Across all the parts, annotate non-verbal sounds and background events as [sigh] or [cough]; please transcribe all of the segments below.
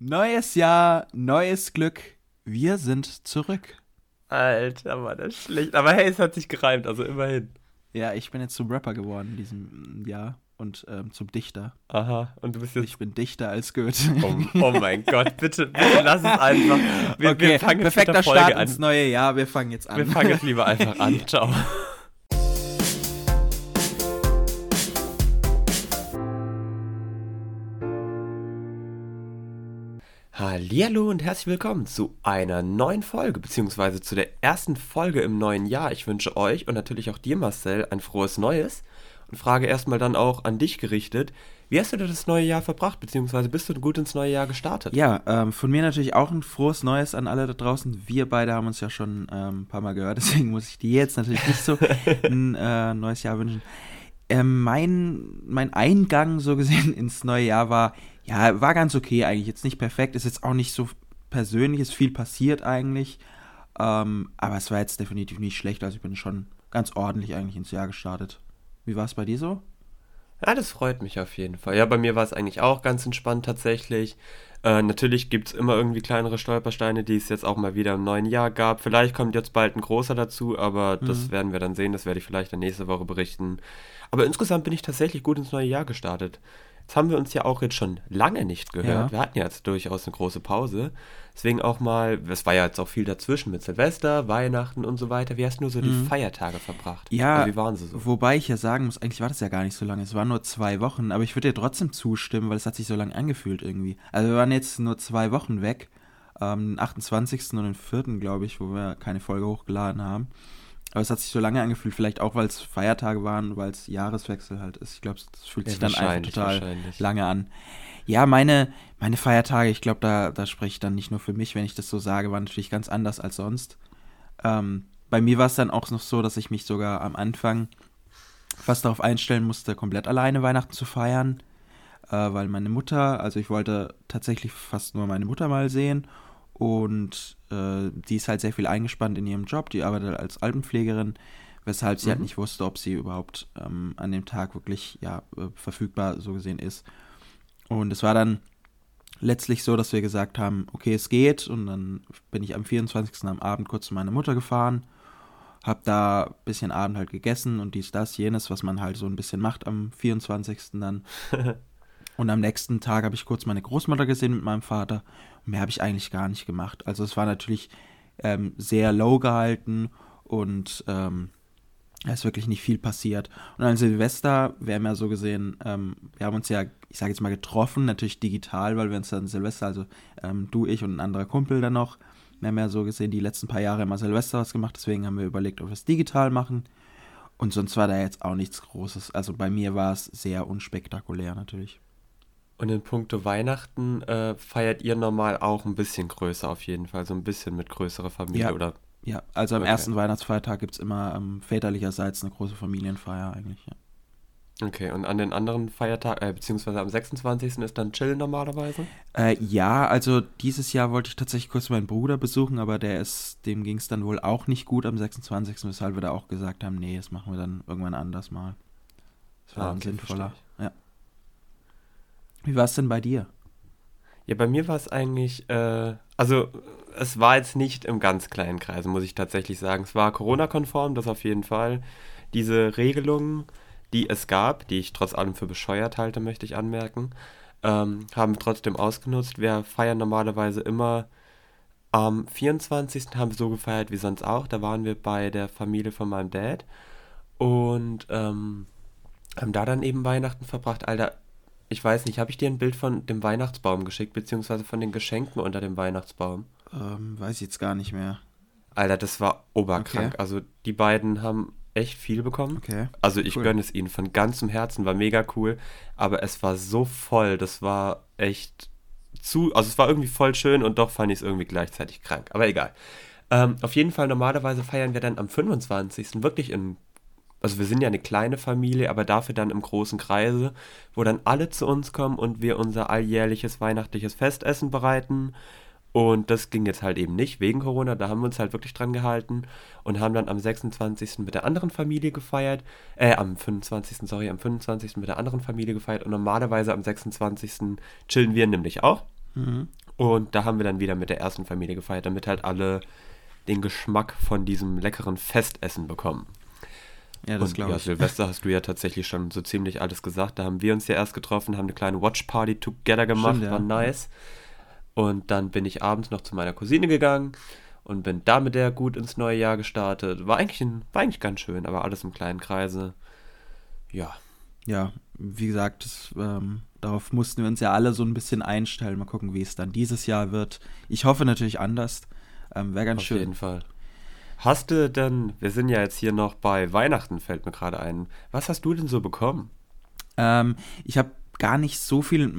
Neues Jahr, neues Glück. Wir sind zurück. Alter, war das schlecht. Aber hey, es hat sich gereimt, also immerhin. Ja, ich bin jetzt zum Rapper geworden in diesem Jahr und ähm, zum Dichter. Aha, und du bist jetzt. Ich bin Dichter als Goethe. Oh, oh mein Gott, bitte, bitte lass es einfach. Wir, okay, wir fangen perfekter Folge Start an. ins neue Jahr. Wir fangen jetzt an. Wir fangen jetzt [laughs] lieber einfach an. Ciao. Hallihallo und herzlich willkommen zu einer neuen Folge, beziehungsweise zu der ersten Folge im neuen Jahr. Ich wünsche euch und natürlich auch dir, Marcel, ein frohes Neues und frage erstmal dann auch an dich gerichtet, wie hast du das neue Jahr verbracht, beziehungsweise bist du gut ins neue Jahr gestartet? Ja, ähm, von mir natürlich auch ein frohes Neues an alle da draußen. Wir beide haben uns ja schon ähm, ein paar Mal gehört, [laughs] deswegen muss ich dir jetzt natürlich nicht so [laughs] ein äh, neues Jahr wünschen. Ähm, mein, mein Eingang so gesehen [laughs] ins neue Jahr war, ja, war ganz okay eigentlich. Jetzt nicht perfekt, ist jetzt auch nicht so persönlich, ist viel passiert eigentlich. Ähm, aber es war jetzt definitiv nicht schlecht. Also ich bin schon ganz ordentlich eigentlich ins Jahr gestartet. Wie war es bei dir so? Ja, das freut mich auf jeden Fall. Ja, bei mir war es eigentlich auch ganz entspannt tatsächlich. Äh, natürlich gibt es immer irgendwie kleinere Stolpersteine, die es jetzt auch mal wieder im neuen Jahr gab. Vielleicht kommt jetzt bald ein großer dazu, aber mhm. das werden wir dann sehen. Das werde ich vielleicht dann nächste Woche berichten. Aber insgesamt bin ich tatsächlich gut ins neue Jahr gestartet. Jetzt haben wir uns ja auch jetzt schon lange nicht gehört. Ja. Wir hatten ja jetzt durchaus eine große Pause. Deswegen auch mal, es war ja jetzt auch viel dazwischen mit Silvester, Weihnachten und so weiter. Wie hast du so die mhm. Feiertage verbracht? Ja, also wie waren sie so? Wobei ich ja sagen muss, eigentlich war das ja gar nicht so lange. Es waren nur zwei Wochen, aber ich würde dir trotzdem zustimmen, weil es hat sich so lange angefühlt irgendwie. Also wir waren jetzt nur zwei Wochen weg. Ähm, den 28. und den 4., glaube ich, wo wir keine Folge hochgeladen haben. Aber es hat sich so lange angefühlt, vielleicht auch, weil es Feiertage waren, weil es Jahreswechsel halt ist. Ich glaube, es fühlt ja, sich dann einfach total lange an. Ja, meine, meine Feiertage, ich glaube, da, da spreche ich dann nicht nur für mich, wenn ich das so sage, waren natürlich ganz anders als sonst. Ähm, bei mir war es dann auch noch so, dass ich mich sogar am Anfang fast darauf einstellen musste, komplett alleine Weihnachten zu feiern, äh, weil meine Mutter, also ich wollte tatsächlich fast nur meine Mutter mal sehen und äh, die ist halt sehr viel eingespannt in ihrem Job, die arbeitet als Altenpflegerin, weshalb sie halt mhm. halt nicht wusste, ob sie überhaupt ähm, an dem Tag wirklich ja, äh, verfügbar so gesehen ist. Und es war dann letztlich so, dass wir gesagt haben, okay, es geht. Und dann bin ich am 24. am Abend kurz zu meiner Mutter gefahren, habe da ein bisschen Abend halt gegessen und dies, das, jenes, was man halt so ein bisschen macht am 24. dann. [laughs] und am nächsten Tag habe ich kurz meine Großmutter gesehen mit meinem Vater mehr habe ich eigentlich gar nicht gemacht. Also es war natürlich ähm, sehr low gehalten und ähm, es ist wirklich nicht viel passiert. Und an Silvester, wir haben ja so gesehen, ähm, wir haben uns ja, ich sage jetzt mal, getroffen, natürlich digital, weil wir uns dann Silvester, also ähm, du, ich und ein anderer Kumpel dann noch, wir haben ja so gesehen die letzten paar Jahre immer Silvester was gemacht, deswegen haben wir überlegt, ob wir es digital machen. Und sonst war da jetzt auch nichts Großes. Also bei mir war es sehr unspektakulär natürlich. Und in puncto Weihnachten äh, feiert ihr normal auch ein bisschen größer auf jeden Fall, so ein bisschen mit größerer Familie, ja. oder? Ja, also am okay. ersten Weihnachtsfeiertag gibt es immer ähm, väterlicherseits eine große Familienfeier eigentlich, ja. Okay, und an den anderen Feiertagen, äh, beziehungsweise am 26. ist dann Chill normalerweise? Äh, ja, also dieses Jahr wollte ich tatsächlich kurz meinen Bruder besuchen, aber der ist, dem ging es dann wohl auch nicht gut am 26., weshalb wir da auch gesagt haben, nee, das machen wir dann irgendwann anders mal. Das war ah, okay, sinnvoller. Ja. Wie war es denn bei dir? Ja, bei mir war es eigentlich, äh, also es war jetzt nicht im ganz kleinen Kreis, muss ich tatsächlich sagen. Es war Corona-konform, das auf jeden Fall. Diese Regelungen, die es gab, die ich trotz allem für bescheuert halte, möchte ich anmerken, ähm, haben trotzdem ausgenutzt. Wir feiern normalerweise immer am 24. haben wir so gefeiert wie sonst auch. Da waren wir bei der Familie von meinem Dad und ähm, haben da dann eben Weihnachten verbracht. Alter, ich weiß nicht, habe ich dir ein Bild von dem Weihnachtsbaum geschickt, beziehungsweise von den Geschenken unter dem Weihnachtsbaum? Ähm, weiß ich jetzt gar nicht mehr. Alter, das war oberkrank. Okay. Also die beiden haben echt viel bekommen. Okay. Also ich cool. gönne es ihnen von ganzem Herzen, war mega cool. Aber es war so voll, das war echt zu, also es war irgendwie voll schön und doch fand ich es irgendwie gleichzeitig krank. Aber egal. Ähm, auf jeden Fall, normalerweise feiern wir dann am 25. wirklich in also wir sind ja eine kleine Familie, aber dafür dann im großen Kreise, wo dann alle zu uns kommen und wir unser alljährliches weihnachtliches Festessen bereiten. Und das ging jetzt halt eben nicht wegen Corona, da haben wir uns halt wirklich dran gehalten und haben dann am 26. mit der anderen Familie gefeiert, äh, am 25. sorry, am 25. mit der anderen Familie gefeiert und normalerweise am 26. chillen wir nämlich auch. Mhm. Und da haben wir dann wieder mit der ersten Familie gefeiert, damit halt alle den Geschmack von diesem leckeren Festessen bekommen. Ja, das glaube ich. Ja, Silvester hast du ja tatsächlich schon so ziemlich alles gesagt. Da haben wir uns ja erst getroffen, haben eine kleine Watch Party together gemacht, Stimmt, ja. war nice. Und dann bin ich abends noch zu meiner Cousine gegangen und bin da mit der gut ins neue Jahr gestartet. War eigentlich, ein, war eigentlich ganz schön, aber alles im kleinen Kreise. Ja. Ja, wie gesagt, das, ähm, darauf mussten wir uns ja alle so ein bisschen einstellen. Mal gucken, wie es dann dieses Jahr wird. Ich hoffe natürlich anders. Ähm, Wäre ganz Auf schön. Auf jeden Fall. Hast du denn, wir sind ja jetzt hier noch bei Weihnachten, fällt mir gerade ein. Was hast du denn so bekommen? Ähm, ich habe gar nicht so viel.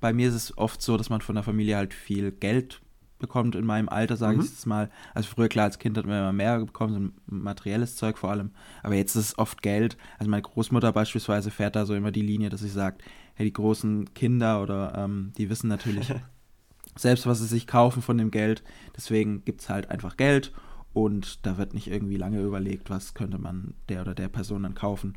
Bei mir ist es oft so, dass man von der Familie halt viel Geld bekommt in meinem Alter, sage mhm. ich jetzt mal. Also früher, klar, als Kind hat man immer mehr bekommen, so materielles Zeug vor allem. Aber jetzt ist es oft Geld. Also meine Großmutter beispielsweise fährt da so immer die Linie, dass sie sagt, hey, die großen Kinder oder ähm, die wissen natürlich [laughs] selbst, was sie sich kaufen von dem Geld. Deswegen gibt es halt einfach Geld und da wird nicht irgendwie lange überlegt, was könnte man der oder der Person dann kaufen.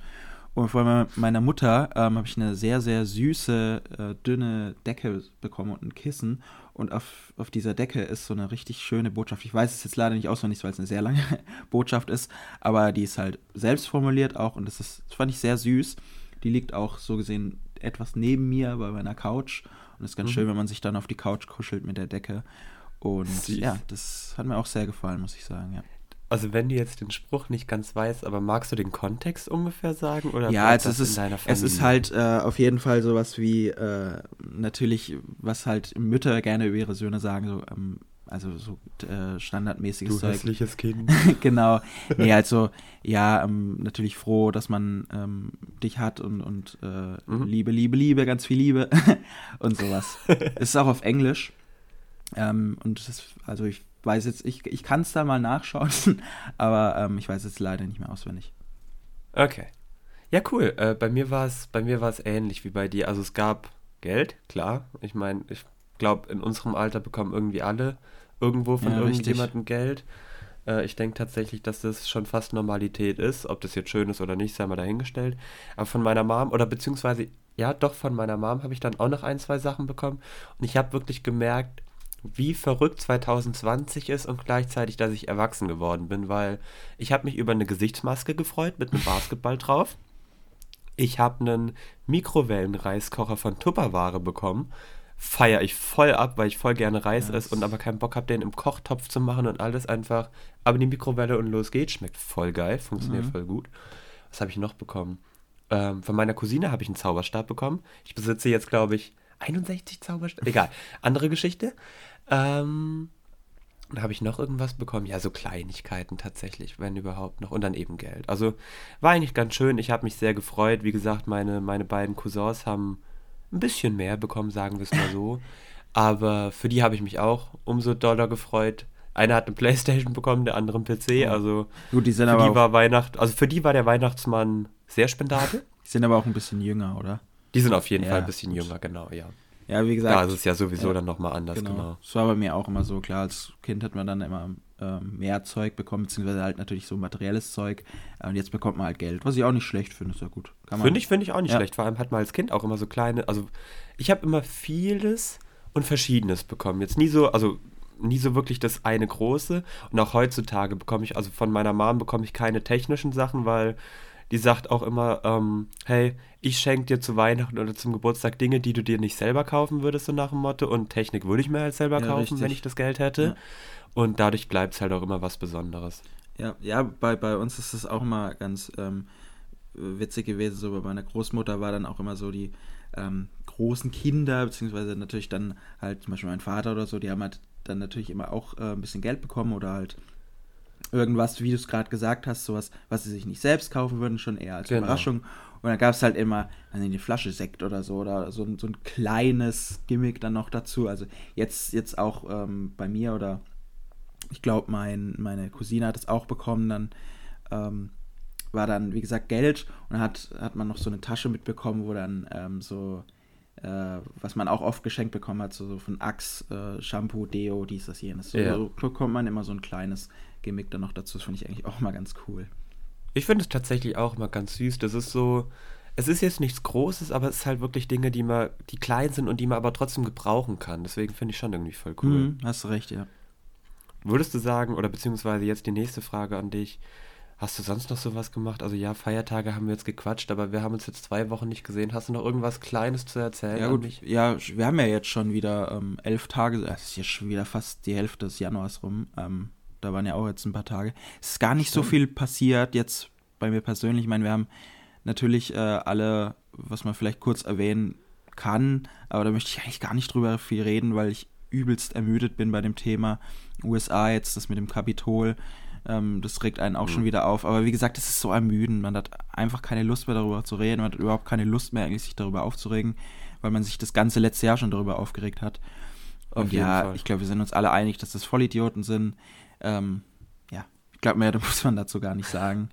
Und von meiner Mutter ähm, habe ich eine sehr, sehr süße, äh, dünne Decke bekommen und ein Kissen. Und auf, auf dieser Decke ist so eine richtig schöne Botschaft. Ich weiß es jetzt leider nicht auswendig, weil es eine sehr lange [laughs] Botschaft ist, aber die ist halt selbst formuliert auch und das, ist, das fand ich sehr süß. Die liegt auch so gesehen etwas neben mir bei meiner Couch. Und es ist ganz mhm. schön, wenn man sich dann auf die Couch kuschelt mit der Decke. Und Süß. ja, das hat mir auch sehr gefallen, muss ich sagen, ja. Also wenn du jetzt den Spruch nicht ganz weißt, aber magst du den Kontext ungefähr sagen? Oder ja, also es ist, es ist halt äh, auf jeden Fall sowas wie, äh, natürlich, was halt Mütter gerne über ihre Söhne sagen, so, ähm, also so äh, standardmäßiges du Zeug. hässliches Kind. [laughs] genau. Nee, also ja, ähm, natürlich froh, dass man ähm, dich hat und, und äh, mhm. Liebe, Liebe, Liebe, ganz viel Liebe [laughs] und sowas. es [laughs] ist auch auf Englisch. Ähm, und das, also ich weiß jetzt, ich, ich kann es da mal nachschauen, [laughs] aber ähm, ich weiß jetzt leider nicht mehr auswendig. Okay. Ja, cool. Äh, bei mir war es bei mir war es ähnlich wie bei dir. Also es gab Geld, klar. Ich meine, ich glaube, in unserem Alter bekommen irgendwie alle irgendwo von ja, irgendjemandem Geld. Äh, ich denke tatsächlich, dass das schon fast Normalität ist. Ob das jetzt schön ist oder nicht, sei mal dahingestellt. Aber von meiner Mom, oder beziehungsweise, ja, doch von meiner Mom habe ich dann auch noch ein, zwei Sachen bekommen. Und ich habe wirklich gemerkt, wie verrückt 2020 ist und gleichzeitig, dass ich erwachsen geworden bin, weil ich habe mich über eine Gesichtsmaske gefreut mit einem Basketball drauf. Ich habe einen Mikrowellenreiskocher von Tupperware bekommen. Feiere ich voll ab, weil ich voll gerne Reis yes. esse und aber keinen Bock habe, den im Kochtopf zu machen und alles einfach. Aber die Mikrowelle und los geht's. Schmeckt voll geil, funktioniert mhm. voll gut. Was habe ich noch bekommen? Ähm, von meiner Cousine habe ich einen Zauberstab bekommen. Ich besitze jetzt, glaube ich, 61 Zauberstäbe. Egal. Andere Geschichte. Ähm, dann habe ich noch irgendwas bekommen. Ja, so Kleinigkeiten tatsächlich, wenn überhaupt noch. Und dann eben Geld. Also war eigentlich ganz schön. Ich habe mich sehr gefreut. Wie gesagt, meine, meine beiden Cousins haben ein bisschen mehr bekommen, sagen wir es mal so. Aber für die habe ich mich auch umso doller gefreut. Einer hat eine Playstation bekommen, der andere einen PC. Also Gut, die sind für aber die war Weihnacht, also für die war der Weihnachtsmann sehr spendabel. Die sind aber auch ein bisschen jünger, oder? Die sind auf jeden ja, Fall ein bisschen gut. jünger, genau, ja. Ja, wie gesagt. Da ist es ja sowieso ja, dann nochmal anders, genau. genau. Das war bei mir auch immer so. Klar, als Kind hat man dann immer ähm, mehr Zeug bekommen, beziehungsweise halt natürlich so materielles Zeug. Und jetzt bekommt man halt Geld, was ich auch nicht schlecht finde, ist ja gut. Finde ich, finde ich auch nicht ja. schlecht. Vor allem hat man als Kind auch immer so kleine, also ich habe immer vieles und Verschiedenes bekommen. Jetzt nie so, also nie so wirklich das eine große. Und auch heutzutage bekomme ich, also von meiner Mom bekomme ich keine technischen Sachen, weil die sagt auch immer, ähm, hey, ich schenke dir zu Weihnachten oder zum Geburtstag Dinge, die du dir nicht selber kaufen würdest, so nach dem Motto. Und Technik würde ich mir halt selber ja, kaufen, richtig. wenn ich das Geld hätte. Ja. Und dadurch bleibt es halt auch immer was Besonderes. Ja, ja bei, bei uns ist es auch immer ganz ähm, witzig gewesen. So bei meiner Großmutter war dann auch immer so die ähm, großen Kinder, beziehungsweise natürlich dann halt zum Beispiel mein Vater oder so, die haben halt dann natürlich immer auch äh, ein bisschen Geld bekommen oder halt irgendwas, wie du es gerade gesagt hast, sowas, was sie sich nicht selbst kaufen würden, schon eher als genau. Überraschung. Und dann gab es halt immer also eine Flasche Sekt oder so oder so, so ein kleines Gimmick dann noch dazu. Also jetzt, jetzt auch ähm, bei mir oder ich glaube, mein, meine Cousine hat es auch bekommen, dann ähm, war dann, wie gesagt, Geld und dann hat, hat man noch so eine Tasche mitbekommen, wo dann ähm, so, äh, was man auch oft geschenkt bekommen hat, so, so von Axe, äh, Shampoo, Deo, dies, das, jenes. So, ja. so bekommt man immer so ein kleines Gimmick dann noch dazu. Das finde ich eigentlich auch mal ganz cool. Ich finde es tatsächlich auch mal ganz süß. Das ist so, es ist jetzt nichts Großes, aber es ist halt wirklich Dinge, die man, die klein sind und die man aber trotzdem gebrauchen kann. Deswegen finde ich schon irgendwie voll cool. Mhm, hast du recht, ja. Würdest du sagen, oder beziehungsweise jetzt die nächste Frage an dich, hast du sonst noch sowas gemacht? Also ja, Feiertage haben wir jetzt gequatscht, aber wir haben uns jetzt zwei Wochen nicht gesehen. Hast du noch irgendwas Kleines zu erzählen? Ja gut, ja, wir haben ja jetzt schon wieder ähm, elf Tage, das ist ja schon wieder fast die Hälfte des Januars rum. Ähm, da waren ja auch jetzt ein paar Tage. Es ist gar nicht Stimmt. so viel passiert jetzt bei mir persönlich. Ich meine, wir haben natürlich äh, alle, was man vielleicht kurz erwähnen kann, aber da möchte ich eigentlich gar nicht drüber viel reden, weil ich übelst ermüdet bin bei dem Thema USA jetzt, das mit dem Kapitol. Ähm, das regt einen auch mhm. schon wieder auf. Aber wie gesagt, es ist so ermüdend. Man hat einfach keine Lust mehr darüber zu reden. Man hat überhaupt keine Lust mehr, eigentlich sich darüber aufzuregen, weil man sich das ganze letzte Jahr schon darüber aufgeregt hat. Und ja, Fall. ich glaube, wir sind uns alle einig, dass das Vollidioten sind. Ähm, ja, ich glaube, mehr [laughs] muss man dazu gar nicht sagen.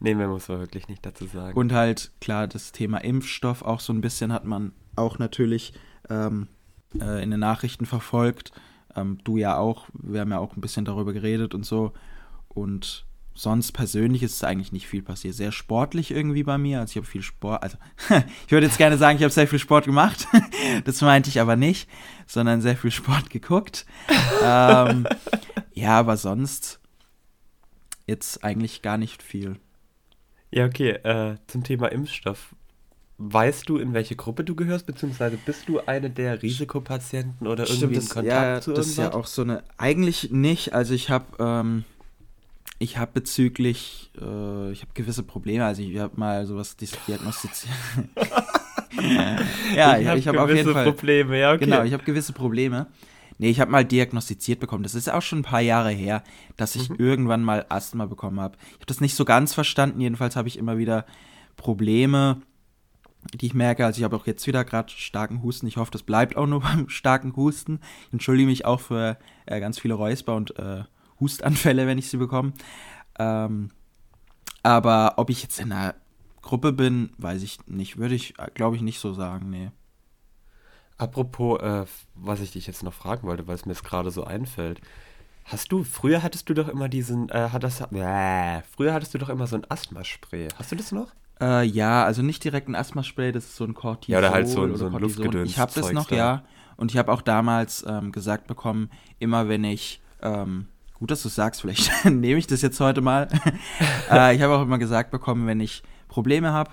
nee, mehr muss man wirklich nicht dazu sagen. Und halt, klar, das Thema Impfstoff auch so ein bisschen hat man auch natürlich ähm, äh, in den Nachrichten verfolgt. Ähm, du ja auch, wir haben ja auch ein bisschen darüber geredet und so. Und sonst persönlich ist es eigentlich nicht viel passiert. Sehr sportlich irgendwie bei mir. Also ich habe viel Sport, also [laughs] ich würde jetzt gerne sagen, ich habe sehr viel Sport gemacht. [laughs] das meinte ich aber nicht, sondern sehr viel Sport [laughs] geguckt. ähm, ja, aber sonst jetzt eigentlich gar nicht viel. Ja, okay. Äh, zum Thema Impfstoff. Weißt du, in welche Gruppe du gehörst, beziehungsweise bist du eine der Risikopatienten oder irgendwie Stimmt, das, in Kontakt ja, zu irgendwas? Das ist ja auch so eine. Eigentlich nicht. Also ich habe ähm, ich habe bezüglich, äh, ich habe gewisse Probleme. Also ich habe mal sowas diagnostiziert. [laughs] ja, ich, habe hab auf jeden Fall Probleme. Ja, okay. Genau, ich habe gewisse Probleme. Nee, ich habe mal diagnostiziert bekommen. Das ist auch schon ein paar Jahre her, dass ich mhm. irgendwann mal Asthma bekommen habe. Ich habe das nicht so ganz verstanden. Jedenfalls habe ich immer wieder Probleme, die ich merke. Also ich habe auch jetzt wieder gerade starken Husten. Ich hoffe, das bleibt auch nur [laughs] beim starken Husten. Ich entschuldige mich auch für äh, ganz viele Räusper und äh, Hustanfälle, wenn ich sie bekomme. Ähm, aber ob ich jetzt in einer Gruppe bin, weiß ich nicht. Würde ich, glaube ich, nicht so sagen, nee. Apropos, äh, was ich dich jetzt noch fragen wollte, weil es mir jetzt gerade so einfällt. Hast du, früher hattest du doch immer diesen, äh, hat das, äh, früher hattest du doch immer so ein Asthmaspray. Hast du das noch? Äh, ja, also nicht direkt ein Asthmaspray, das ist so ein Cortison. Ja, oder halt so, so ein Luftgedöns. Ich habe das noch, da. ja. Und ich habe auch damals ähm, gesagt bekommen, immer wenn ich ähm, Gut, dass du sagst, vielleicht [laughs] nehme ich das jetzt heute mal. [laughs] äh, ich habe auch immer gesagt bekommen, wenn ich Probleme habe,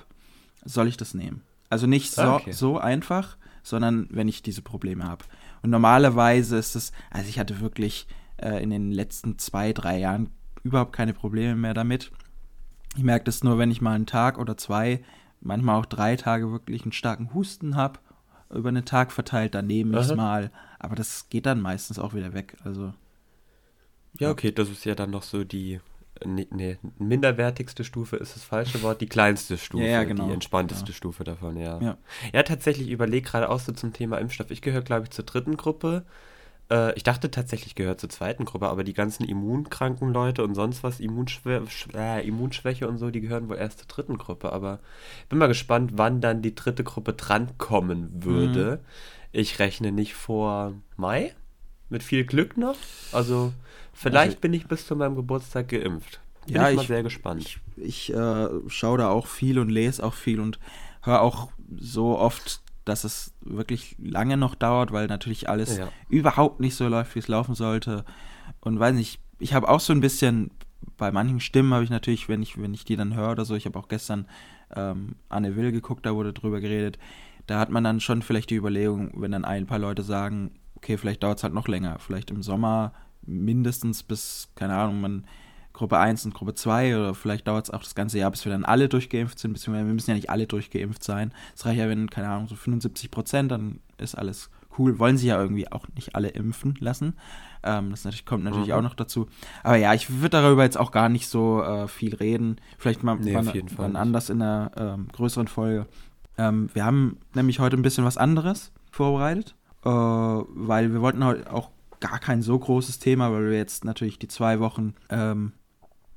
soll ich das nehmen. Also nicht so, okay. so einfach, sondern wenn ich diese Probleme habe. Und normalerweise ist es, also ich hatte wirklich äh, in den letzten zwei, drei Jahren überhaupt keine Probleme mehr damit. Ich merke das nur, wenn ich mal einen Tag oder zwei, manchmal auch drei Tage wirklich einen starken Husten habe, über einen Tag verteilt, dann nehme ich es mal. Aber das geht dann meistens auch wieder weg. Also ja, okay, das ist ja dann noch so die, nee, nee, minderwertigste Stufe ist das falsche Wort, die kleinste Stufe, ja, ja, genau. die entspannteste ja. Stufe davon, ja. Ja, tatsächlich, überlege gerade auch so zum Thema Impfstoff. Ich gehöre, glaube ich, zur dritten Gruppe. Äh, ich dachte tatsächlich, ich gehöre zur zweiten Gruppe, aber die ganzen immunkranken Leute und sonst was, Immunschwä äh, Immunschwäche und so, die gehören wohl erst zur dritten Gruppe. Aber bin mal gespannt, wann dann die dritte Gruppe drankommen würde. Mhm. Ich rechne nicht vor Mai, mit viel Glück noch. Also Vielleicht also, bin ich bis zu meinem Geburtstag geimpft. Bin ja, ich mal ich, sehr gespannt. Ich, ich äh, schaue da auch viel und lese auch viel und höre auch so oft, dass es wirklich lange noch dauert, weil natürlich alles ja. überhaupt nicht so läuft, wie es laufen sollte. Und weiß nicht, ich habe auch so ein bisschen, bei manchen Stimmen habe ich natürlich, wenn ich, wenn ich die dann höre oder so, ich habe auch gestern ähm, Anne Will geguckt, da wurde drüber geredet, da hat man dann schon vielleicht die Überlegung, wenn dann ein paar Leute sagen, okay, vielleicht dauert es halt noch länger, vielleicht im Sommer mindestens bis, keine Ahnung, man Gruppe 1 und Gruppe 2 oder vielleicht dauert es auch das ganze Jahr, bis wir dann alle durchgeimpft sind, beziehungsweise wir müssen ja nicht alle durchgeimpft sein. Es reicht ja, wenn, keine Ahnung, so 75 Prozent, dann ist alles cool. Wollen sie ja irgendwie auch nicht alle impfen lassen. Ähm, das natürlich, kommt natürlich mhm. auch noch dazu. Aber ja, ich würde darüber jetzt auch gar nicht so äh, viel reden. Vielleicht mal nee, wann, wann anders in einer ähm, größeren Folge. Ähm, wir haben nämlich heute ein bisschen was anderes vorbereitet, äh, weil wir wollten heute auch gar kein so großes Thema, weil wir jetzt natürlich die zwei Wochen, ähm,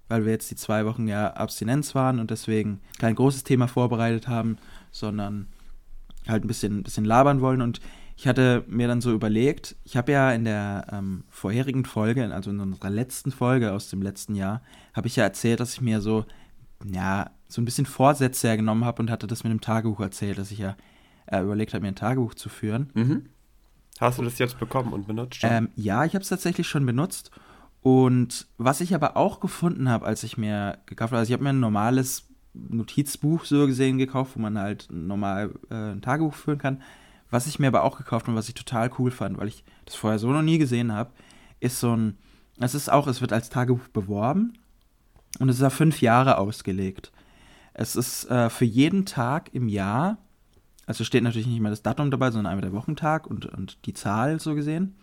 weil wir jetzt die zwei Wochen ja Abstinenz waren und deswegen kein großes Thema vorbereitet haben, sondern halt ein bisschen, ein bisschen labern wollen. Und ich hatte mir dann so überlegt, ich habe ja in der ähm, vorherigen Folge, also in unserer letzten Folge aus dem letzten Jahr, habe ich ja erzählt, dass ich mir so ja, so ein bisschen Vorsätze genommen habe und hatte das mit dem Tagebuch erzählt, dass ich ja äh, überlegt habe, mir ein Tagebuch zu führen. Mhm. Hast du das jetzt bekommen und benutzt? Ähm, ja, ich habe es tatsächlich schon benutzt. Und was ich aber auch gefunden habe, als ich mir gekauft habe, also ich habe mir ein normales Notizbuch so gesehen gekauft, wo man halt normal äh, ein Tagebuch führen kann. Was ich mir aber auch gekauft habe und was ich total cool fand, weil ich das vorher so noch nie gesehen habe, ist so ein, es ist auch, es wird als Tagebuch beworben und es ist auf fünf Jahre ausgelegt. Es ist äh, für jeden Tag im Jahr, also steht natürlich nicht mehr das Datum dabei, sondern einmal der Wochentag und, und die Zahl so gesehen.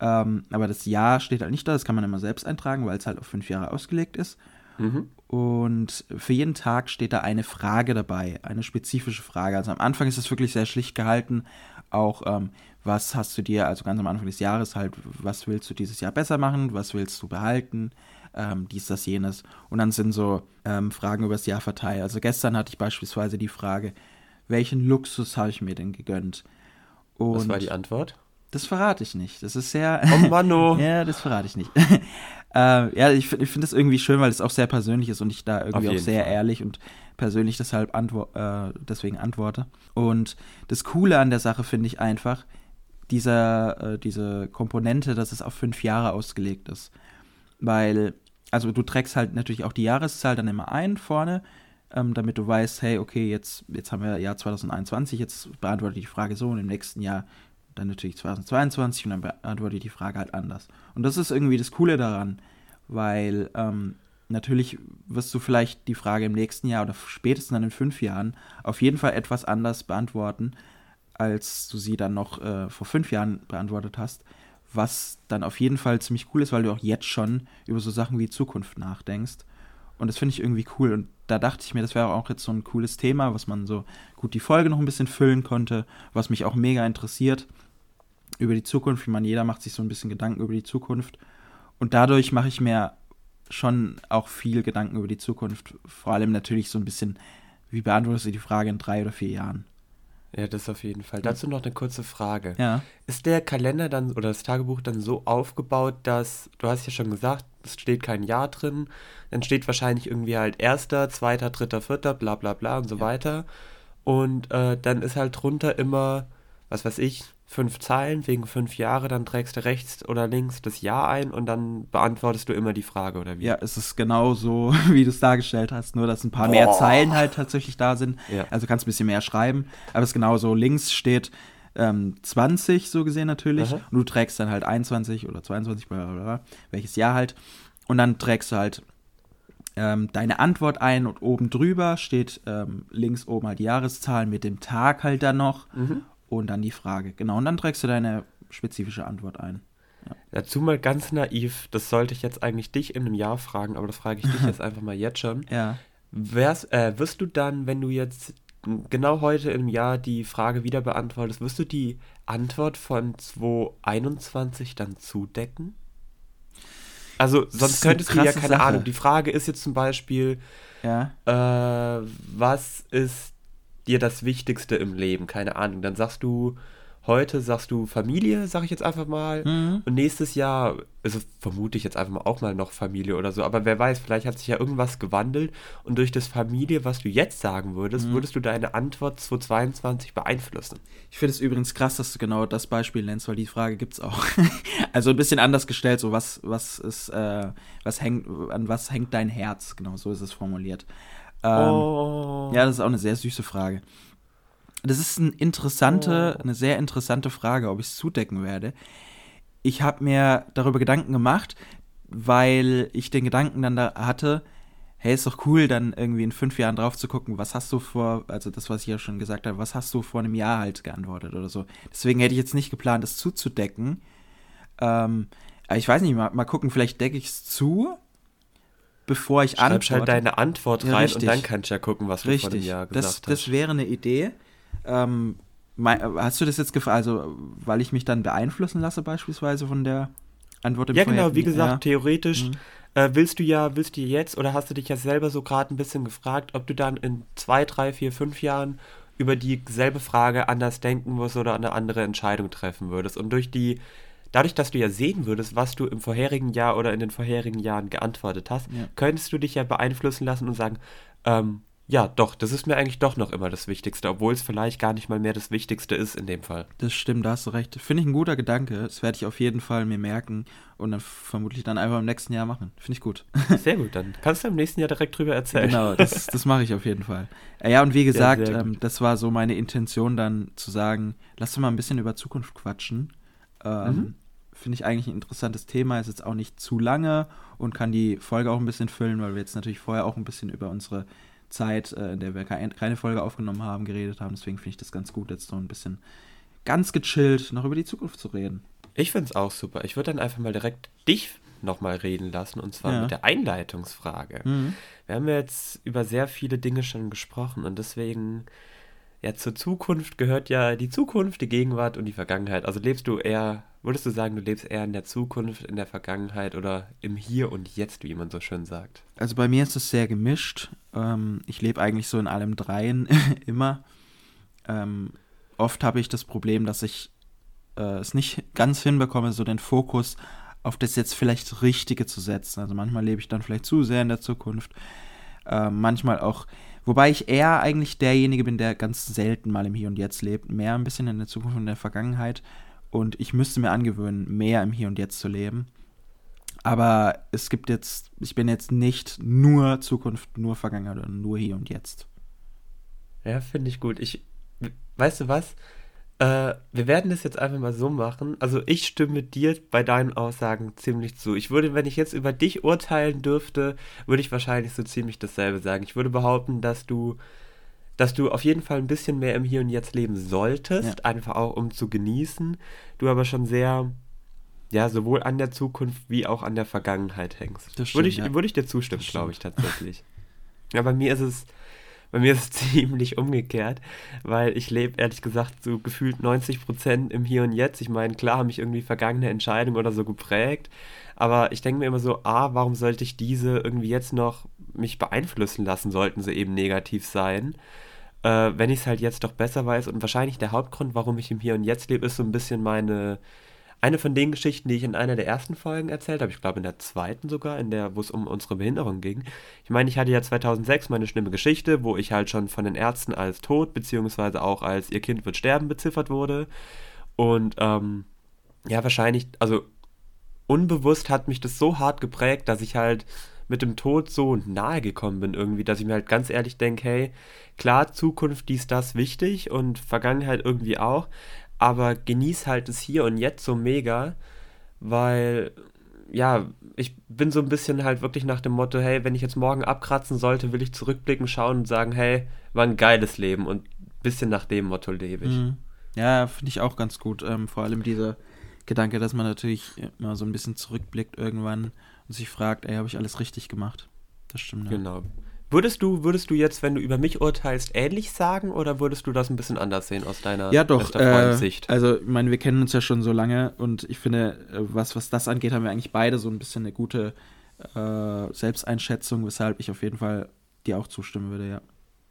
Ähm, aber das Jahr steht halt nicht da, das kann man immer selbst eintragen, weil es halt auf fünf Jahre ausgelegt ist. Mhm. Und für jeden Tag steht da eine Frage dabei, eine spezifische Frage. Also am Anfang ist es wirklich sehr schlicht gehalten. Auch, ähm, was hast du dir, also ganz am Anfang des Jahres halt, was willst du dieses Jahr besser machen, was willst du behalten, ähm, dies, das, jenes. Und dann sind so ähm, Fragen über das Jahr verteilt. Also gestern hatte ich beispielsweise die Frage, welchen Luxus habe ich mir denn gegönnt? Und was war die Antwort? Das verrate ich nicht. Das ist sehr. Oh Manno. [laughs] ja, das verrate ich nicht. [laughs] äh, ja, ich, ich finde es irgendwie schön, weil es auch sehr persönlich ist und ich da irgendwie auch sehr Fall. ehrlich und persönlich deshalb antwo äh, deswegen antworte. Und das Coole an der Sache finde ich einfach, dieser, äh, diese Komponente, dass es auf fünf Jahre ausgelegt ist. Weil, also du trägst halt natürlich auch die Jahreszahl dann immer ein vorne, ähm, damit du weißt, hey, okay, jetzt, jetzt haben wir Jahr 2021, jetzt beantworte ich die Frage so und im nächsten Jahr dann natürlich 2022 und dann beantworte ich die Frage halt anders. Und das ist irgendwie das Coole daran, weil ähm, natürlich wirst du vielleicht die Frage im nächsten Jahr oder spätestens dann in fünf Jahren auf jeden Fall etwas anders beantworten, als du sie dann noch äh, vor fünf Jahren beantwortet hast. Was dann auf jeden Fall ziemlich cool ist, weil du auch jetzt schon über so Sachen wie Zukunft nachdenkst. Und das finde ich irgendwie cool. Und da dachte ich mir, das wäre auch jetzt so ein cooles Thema, was man so gut die Folge noch ein bisschen füllen konnte, was mich auch mega interessiert über die Zukunft. Ich meine, jeder macht sich so ein bisschen Gedanken über die Zukunft. Und dadurch mache ich mir schon auch viel Gedanken über die Zukunft. Vor allem natürlich so ein bisschen, wie beantwortest du die Frage in drei oder vier Jahren? Ja, das auf jeden Fall. Dazu noch eine kurze Frage. Ja. Ist der Kalender dann oder das Tagebuch dann so aufgebaut, dass, du hast ja schon gesagt, es steht kein Jahr drin, dann steht wahrscheinlich irgendwie halt erster, zweiter, dritter, vierter, bla bla bla und so ja. weiter. Und äh, dann ist halt drunter immer, was weiß ich, fünf Zeilen wegen fünf Jahre, dann trägst du rechts oder links das Jahr ein und dann beantwortest du immer die Frage, oder wie? Ja, es ist genau so, [laughs] wie du es dargestellt hast, nur dass ein paar Boah. mehr Zeilen halt tatsächlich da sind. Ja. Also kannst ein bisschen mehr schreiben, aber es ist genau so, links steht ähm, 20 so gesehen natürlich Aha. und du trägst dann halt 21 oder 22, blablabla, welches Jahr halt und dann trägst du halt ähm, deine Antwort ein und oben drüber steht ähm, links oben halt die Jahreszahl mit dem Tag halt dann noch mhm und dann die Frage. Genau, und dann trägst du deine spezifische Antwort ein. Ja. Dazu mal ganz naiv, das sollte ich jetzt eigentlich dich in einem Jahr fragen, aber das frage ich dich [laughs] jetzt einfach mal jetzt schon. Ja. Wär's, äh, wirst du dann, wenn du jetzt genau heute im Jahr die Frage wieder beantwortest, wirst du die Antwort von 2021 dann zudecken? Also, sonst könntest du ja keine Sache. Ahnung. Die Frage ist jetzt zum Beispiel, ja. äh, was ist dir das Wichtigste im Leben? Keine Ahnung. Dann sagst du, heute sagst du Familie, sag ich jetzt einfach mal. Mhm. Und nächstes Jahr, also vermute ich jetzt einfach mal auch mal noch Familie oder so. Aber wer weiß, vielleicht hat sich ja irgendwas gewandelt. Und durch das Familie, was du jetzt sagen würdest, mhm. würdest du deine Antwort 2022 beeinflussen. Ich finde es übrigens krass, dass du genau das Beispiel nennst, weil die Frage gibt es auch. [laughs] also ein bisschen anders gestellt, so was, was ist, äh, was hängt, an was hängt dein Herz? Genau, so ist es formuliert. Ähm, oh. Ja, das ist auch eine sehr süße Frage. Das ist eine interessante, oh. eine sehr interessante Frage, ob ich es zudecken werde. Ich habe mir darüber Gedanken gemacht, weil ich den Gedanken dann da hatte, hey, ist doch cool, dann irgendwie in fünf Jahren drauf zu gucken, was hast du vor, also das, was ich ja schon gesagt habe, was hast du vor einem Jahr halt geantwortet oder so. Deswegen hätte ich jetzt nicht geplant, das zuzudecken. Ähm, ich weiß nicht, mal, mal gucken, vielleicht decke ich es zu bevor ich antworte. Schreib halt deine Antwort rein ja, und dann kannst du ja gucken, was richtig. du vor dem Jahr gesagt das, hast. Das wäre eine Idee. Ähm, hast du das jetzt gefragt, also weil ich mich dann beeinflussen lasse beispielsweise von der Antwort im Ja, genau, wie gesagt, ja. theoretisch mhm. äh, willst du ja, willst du jetzt oder hast du dich ja selber so gerade ein bisschen gefragt, ob du dann in zwei, drei, vier, fünf Jahren über dieselbe Frage anders denken musst oder eine andere Entscheidung treffen würdest. Und durch die dadurch, dass du ja sehen würdest, was du im vorherigen Jahr oder in den vorherigen Jahren geantwortet hast, ja. könntest du dich ja beeinflussen lassen und sagen, ähm, ja, doch, das ist mir eigentlich doch noch immer das Wichtigste, obwohl es vielleicht gar nicht mal mehr das Wichtigste ist in dem Fall. Das stimmt, da hast du recht. Finde ich ein guter Gedanke. Das werde ich auf jeden Fall mir merken und dann vermutlich dann einfach im nächsten Jahr machen. Finde ich gut. [laughs] Sehr gut, dann kannst du im nächsten Jahr direkt drüber erzählen. Genau, das, das mache ich auf jeden Fall. Ja, und wie gesagt, ja, ähm, das war so meine Intention dann zu sagen, lass uns mal ein bisschen über Zukunft quatschen. Ähm, mhm. Finde ich eigentlich ein interessantes Thema, ist jetzt auch nicht zu lange und kann die Folge auch ein bisschen füllen, weil wir jetzt natürlich vorher auch ein bisschen über unsere Zeit, äh, in der wir keine Folge aufgenommen haben, geredet haben. Deswegen finde ich das ganz gut, jetzt so ein bisschen ganz gechillt noch über die Zukunft zu reden. Ich finde es auch super. Ich würde dann einfach mal direkt dich nochmal reden lassen und zwar ja. mit der Einleitungsfrage. Mhm. Wir haben jetzt über sehr viele Dinge schon gesprochen und deswegen, ja, zur Zukunft gehört ja die Zukunft, die Gegenwart und die Vergangenheit. Also lebst du eher Würdest du sagen, du lebst eher in der Zukunft, in der Vergangenheit oder im Hier und Jetzt, wie man so schön sagt? Also bei mir ist es sehr gemischt. Ähm, ich lebe eigentlich so in allem dreien [laughs] immer. Ähm, oft habe ich das Problem, dass ich äh, es nicht ganz hinbekomme, so den Fokus auf das jetzt vielleicht Richtige zu setzen. Also manchmal lebe ich dann vielleicht zu sehr in der Zukunft. Äh, manchmal auch, wobei ich eher eigentlich derjenige bin, der ganz selten mal im Hier und Jetzt lebt. Mehr ein bisschen in der Zukunft und in der Vergangenheit. Und ich müsste mir angewöhnen, mehr im Hier und Jetzt zu leben. Aber es gibt jetzt, ich bin jetzt nicht nur Zukunft, nur Vergangenheit oder nur Hier und Jetzt. Ja, finde ich gut. Ich, weißt du was? Äh, wir werden das jetzt einfach mal so machen. Also ich stimme dir bei deinen Aussagen ziemlich zu. Ich würde, wenn ich jetzt über dich urteilen dürfte, würde ich wahrscheinlich so ziemlich dasselbe sagen. Ich würde behaupten, dass du dass du auf jeden Fall ein bisschen mehr im Hier und Jetzt leben solltest, ja. einfach auch um zu genießen. Du aber schon sehr, ja, sowohl an der Zukunft wie auch an der Vergangenheit hängst. Stimmt, würde, ich, ja. würde ich dir zustimmen, glaube ich tatsächlich. ja, bei mir ist es, bei mir ist es [laughs] ziemlich umgekehrt, weil ich lebe ehrlich gesagt so gefühlt 90 Prozent im Hier und Jetzt. Ich meine, klar haben mich irgendwie vergangene Entscheidungen oder so geprägt, aber ich denke mir immer so, ah, warum sollte ich diese irgendwie jetzt noch mich beeinflussen lassen, sollten sie eben negativ sein? Äh, wenn ich es halt jetzt doch besser weiß und wahrscheinlich der Hauptgrund, warum ich im Hier und Jetzt lebe, ist so ein bisschen meine, eine von den Geschichten, die ich in einer der ersten Folgen erzählt habe, ich glaube in der zweiten sogar, in der, wo es um unsere Behinderung ging. Ich meine, ich hatte ja 2006 meine schlimme Geschichte, wo ich halt schon von den Ärzten als tot, beziehungsweise auch als ihr Kind wird sterben beziffert wurde. Und ähm, ja, wahrscheinlich, also unbewusst hat mich das so hart geprägt, dass ich halt mit dem Tod so nahe gekommen bin irgendwie, dass ich mir halt ganz ehrlich denke, hey, klar, Zukunft, dies, das wichtig und Vergangenheit irgendwie auch, aber genieß halt das Hier und Jetzt so mega, weil, ja, ich bin so ein bisschen halt wirklich nach dem Motto, hey, wenn ich jetzt morgen abkratzen sollte, will ich zurückblicken, schauen und sagen, hey, war ein geiles Leben und ein bisschen nach dem Motto lebe ich. Mhm. Ja, finde ich auch ganz gut. Ähm, vor allem dieser Gedanke, dass man natürlich immer so ein bisschen zurückblickt irgendwann und sich fragt, ey, habe ich alles richtig gemacht? Das stimmt. Ja. Genau. Würdest du, würdest du jetzt, wenn du über mich urteilst, ähnlich sagen oder würdest du das ein bisschen anders sehen aus deiner ja, doch, äh, Sicht? Also, ich meine, wir kennen uns ja schon so lange und ich finde, äh, was, was das angeht, haben wir eigentlich beide so ein bisschen eine gute äh, Selbsteinschätzung, weshalb ich auf jeden Fall dir auch zustimmen würde, ja.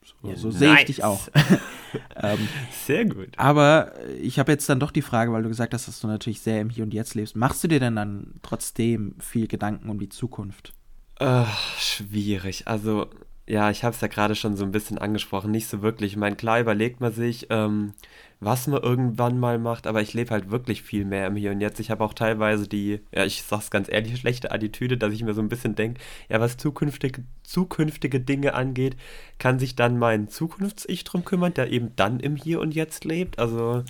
So, ja, so nice. sehe ich dich auch. [laughs] ähm, sehr gut. Aber ich habe jetzt dann doch die Frage, weil du gesagt hast, dass du natürlich sehr im Hier und Jetzt lebst. Machst du dir denn dann trotzdem viel Gedanken um die Zukunft? Uh, schwierig. Also ja, ich habe es ja gerade schon so ein bisschen angesprochen, nicht so wirklich. Ich meine, klar überlegt man sich, ähm, was man irgendwann mal macht, aber ich lebe halt wirklich viel mehr im Hier und Jetzt. Ich habe auch teilweise die, ja, ich sag's ganz ehrlich, [laughs] schlechte Attitüde, dass ich mir so ein bisschen denke, ja, was zukünftige, zukünftige Dinge angeht, kann sich dann mein Zukunfts-Ich drum kümmern, der eben dann im Hier und Jetzt lebt. Also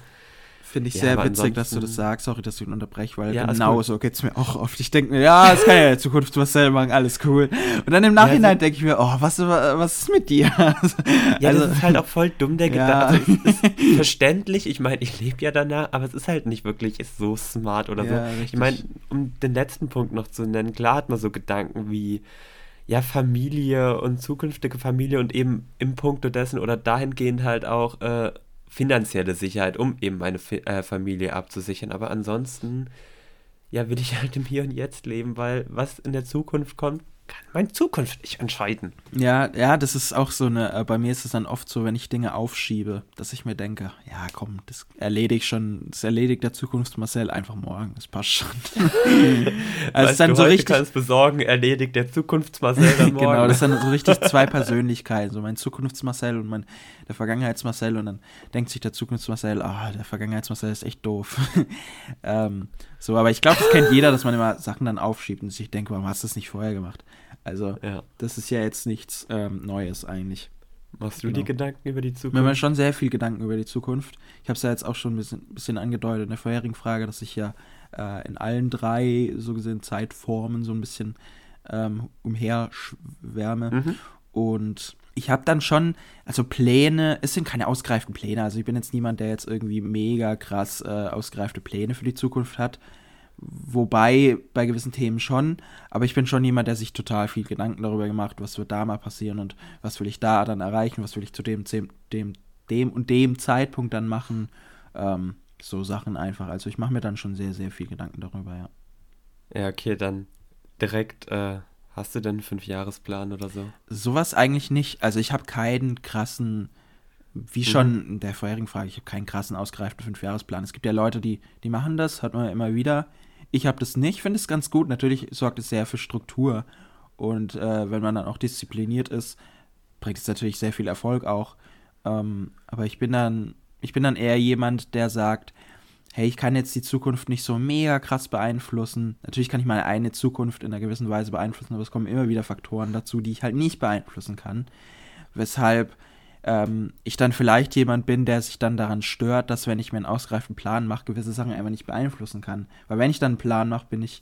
Finde ich ja, sehr witzig, dass du das sagst. Sorry, dass ich ihn unterbreche, weil ja, genau so geht es mir auch oft. Ich denke mir, ja, es kann ja in Zukunft was selber machen, alles cool. Und dann im Nachhinein ja, denke ich mir, oh, was, was ist mit dir? ja, also, das ist halt auch voll dumm, der [laughs] Gedanke. Also, verständlich, ich meine, ich lebe ja danach, aber es ist halt nicht wirklich so smart oder so. Richtig. Ich meine, um den letzten Punkt noch zu nennen, klar hat man so Gedanken wie, ja, Familie und zukünftige Familie und eben im Punkto dessen oder dahingehend halt auch, äh, finanzielle Sicherheit, um eben meine äh, Familie abzusichern. Aber ansonsten, ja, will ich halt im Hier und Jetzt leben, weil was in der Zukunft kommt, meine Zukunft nicht entscheiden. Ja, ja, das ist auch so eine, äh, bei mir ist es dann oft so, wenn ich Dinge aufschiebe, dass ich mir denke, ja komm, das erledigt schon, das erledigt der Zukunft Marcel einfach morgen, das passt schon. [laughs] also ist dann du, so richtig. kannst besorgen, erledigt der Zukunftsmarcel dann [laughs] morgen. genau, das dann so richtig zwei Persönlichkeiten, so mein Zukunftsmarcel und mein, der Vergangenheitsmarcel und dann denkt sich der Zukunftsmarcel, ah, der Vergangenheitsmarcel ist echt doof. [laughs] ähm, so, aber ich glaube, das kennt jeder, dass man immer Sachen dann aufschiebt und sich denkt, warum hast du das nicht vorher gemacht? Also, ja. das ist ja jetzt nichts ähm, Neues eigentlich. Machst du genau. dir Gedanken über die Zukunft? Mir machen schon sehr viel Gedanken über die Zukunft. Ich habe es ja jetzt auch schon ein bisschen, bisschen, angedeutet in der vorherigen Frage, dass ich ja äh, in allen drei so gesehen Zeitformen so ein bisschen ähm, umherschwärme. Mhm. Und ich habe dann schon, also Pläne, es sind keine ausgereiften Pläne. Also ich bin jetzt niemand, der jetzt irgendwie mega krass äh, ausgereifte Pläne für die Zukunft hat. Wobei bei gewissen Themen schon, aber ich bin schon jemand, der sich total viel Gedanken darüber gemacht, was wird da mal passieren und was will ich da dann erreichen, was will ich zu dem, dem, dem und dem Zeitpunkt dann machen. Ähm, so Sachen einfach. Also ich mache mir dann schon sehr, sehr viel Gedanken darüber, ja. Ja, okay, dann direkt, äh, hast du denn einen Fünfjahresplan oder so? Sowas eigentlich nicht. Also ich habe keinen krassen, wie schon mhm. in der vorherigen Frage, ich habe keinen krassen ausgereiften Fünfjahresplan. Es gibt ja Leute, die, die machen das, hat man ja immer wieder. Ich habe das nicht, finde es ganz gut. Natürlich sorgt es sehr für Struktur. Und äh, wenn man dann auch diszipliniert ist, bringt es natürlich sehr viel Erfolg auch. Ähm, aber ich bin dann, ich bin dann eher jemand, der sagt, hey, ich kann jetzt die Zukunft nicht so mega krass beeinflussen. Natürlich kann ich meine eine Zukunft in einer gewissen Weise beeinflussen, aber es kommen immer wieder Faktoren dazu, die ich halt nicht beeinflussen kann. Weshalb ähm, ich dann vielleicht jemand bin, der sich dann daran stört, dass wenn ich mir einen ausgereiften Plan mache, gewisse Sachen einfach nicht beeinflussen kann. Weil wenn ich dann einen Plan mache, bin ich,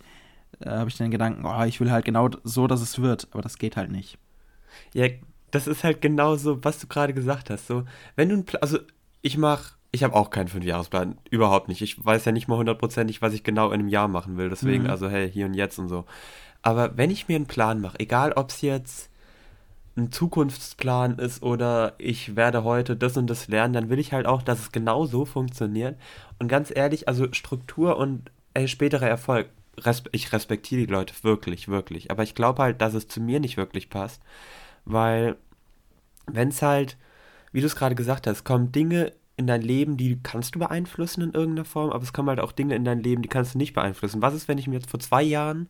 äh, habe ich den Gedanken, oh, ich will halt genau so, dass es wird, aber das geht halt nicht. Ja, das ist halt genau so, was du gerade gesagt hast. So, wenn du einen Plan, also ich mache, ich habe auch keinen Fünfjahresplan, überhaupt nicht. Ich weiß ja nicht mal hundertprozentig, was ich genau in einem Jahr machen will. Deswegen, mhm. also hey, hier und jetzt und so. Aber wenn ich mir einen Plan mache, egal ob es jetzt ein Zukunftsplan ist oder ich werde heute das und das lernen, dann will ich halt auch, dass es genau so funktioniert. Und ganz ehrlich, also Struktur und äh, späterer Erfolg, respe ich respektiere die Leute wirklich, wirklich. Aber ich glaube halt, dass es zu mir nicht wirklich passt, weil wenn es halt, wie du es gerade gesagt hast, kommen Dinge in dein Leben, die kannst du beeinflussen in irgendeiner Form, aber es kommen halt auch Dinge in dein Leben, die kannst du nicht beeinflussen. Was ist, wenn ich mir jetzt vor zwei Jahren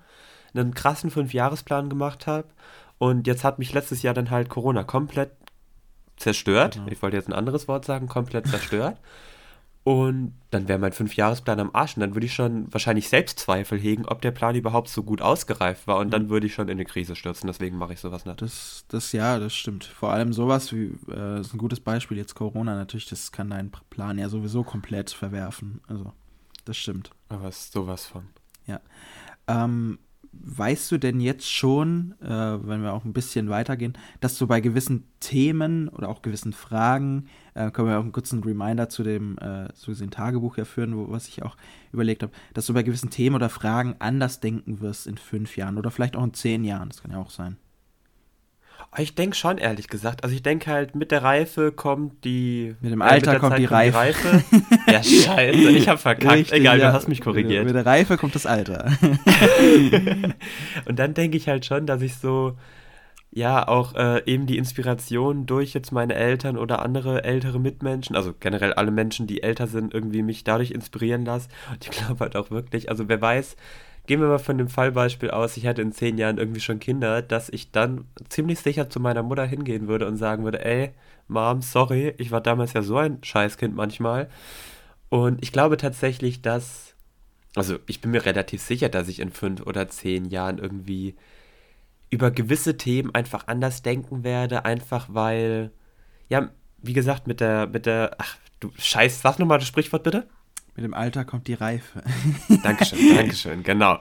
einen krassen Fünfjahresplan gemacht habe und jetzt hat mich letztes Jahr dann halt Corona komplett zerstört. Mhm. Ich wollte jetzt ein anderes Wort sagen, komplett zerstört. [laughs] Und dann wäre mein Fünfjahresplan am Arsch und dann würde ich schon wahrscheinlich Selbstzweifel hegen, ob der Plan überhaupt so gut ausgereift war und dann mhm. würde ich schon in eine Krise stürzen. Deswegen mache ich sowas nicht. Das, das ja, das stimmt. Vor allem sowas wie, äh, ist ein gutes Beispiel jetzt Corona natürlich, das kann deinen Plan ja sowieso komplett verwerfen. Also, das stimmt. Aber es ist sowas von. Ja. Ähm, weißt du denn jetzt schon, äh, wenn wir auch ein bisschen weitergehen, dass du bei gewissen Themen oder auch gewissen Fragen, äh, können wir auch einen kurzen Reminder zu dem äh, zu diesem Tagebuch erführen, wo, was ich auch überlegt habe, dass du bei gewissen Themen oder Fragen anders denken wirst in fünf Jahren oder vielleicht auch in zehn Jahren, das kann ja auch sein. Ich denke schon, ehrlich gesagt. Also ich denke halt, mit der Reife kommt die. Mit dem Alter äh, kommt, die, kommt Reife. die Reife. [laughs] ja, scheiße, ich habe verkackt. Richtig, Egal, ja. du hast mich korrigiert. Mit der Reife kommt das Alter. [laughs] Und dann denke ich halt schon, dass ich so, ja, auch äh, eben die Inspiration durch jetzt meine Eltern oder andere ältere Mitmenschen, also generell alle Menschen, die älter sind, irgendwie mich dadurch inspirieren lasse. Und ich [laughs] glaube halt auch wirklich, also wer weiß, gehen wir mal von dem Fallbeispiel aus, ich hätte in zehn Jahren irgendwie schon Kinder, dass ich dann ziemlich sicher zu meiner Mutter hingehen würde und sagen würde, ey, Mom, sorry, ich war damals ja so ein Scheißkind manchmal. Und ich glaube tatsächlich, dass, also ich bin mir relativ sicher, dass ich in fünf oder zehn Jahren irgendwie über gewisse Themen einfach anders denken werde, einfach weil, ja, wie gesagt, mit der, mit der, ach, du Scheiß, sag nochmal das Sprichwort bitte. Mit dem Alter kommt die Reife. [laughs] Dankeschön, [laughs] Dankeschön, genau.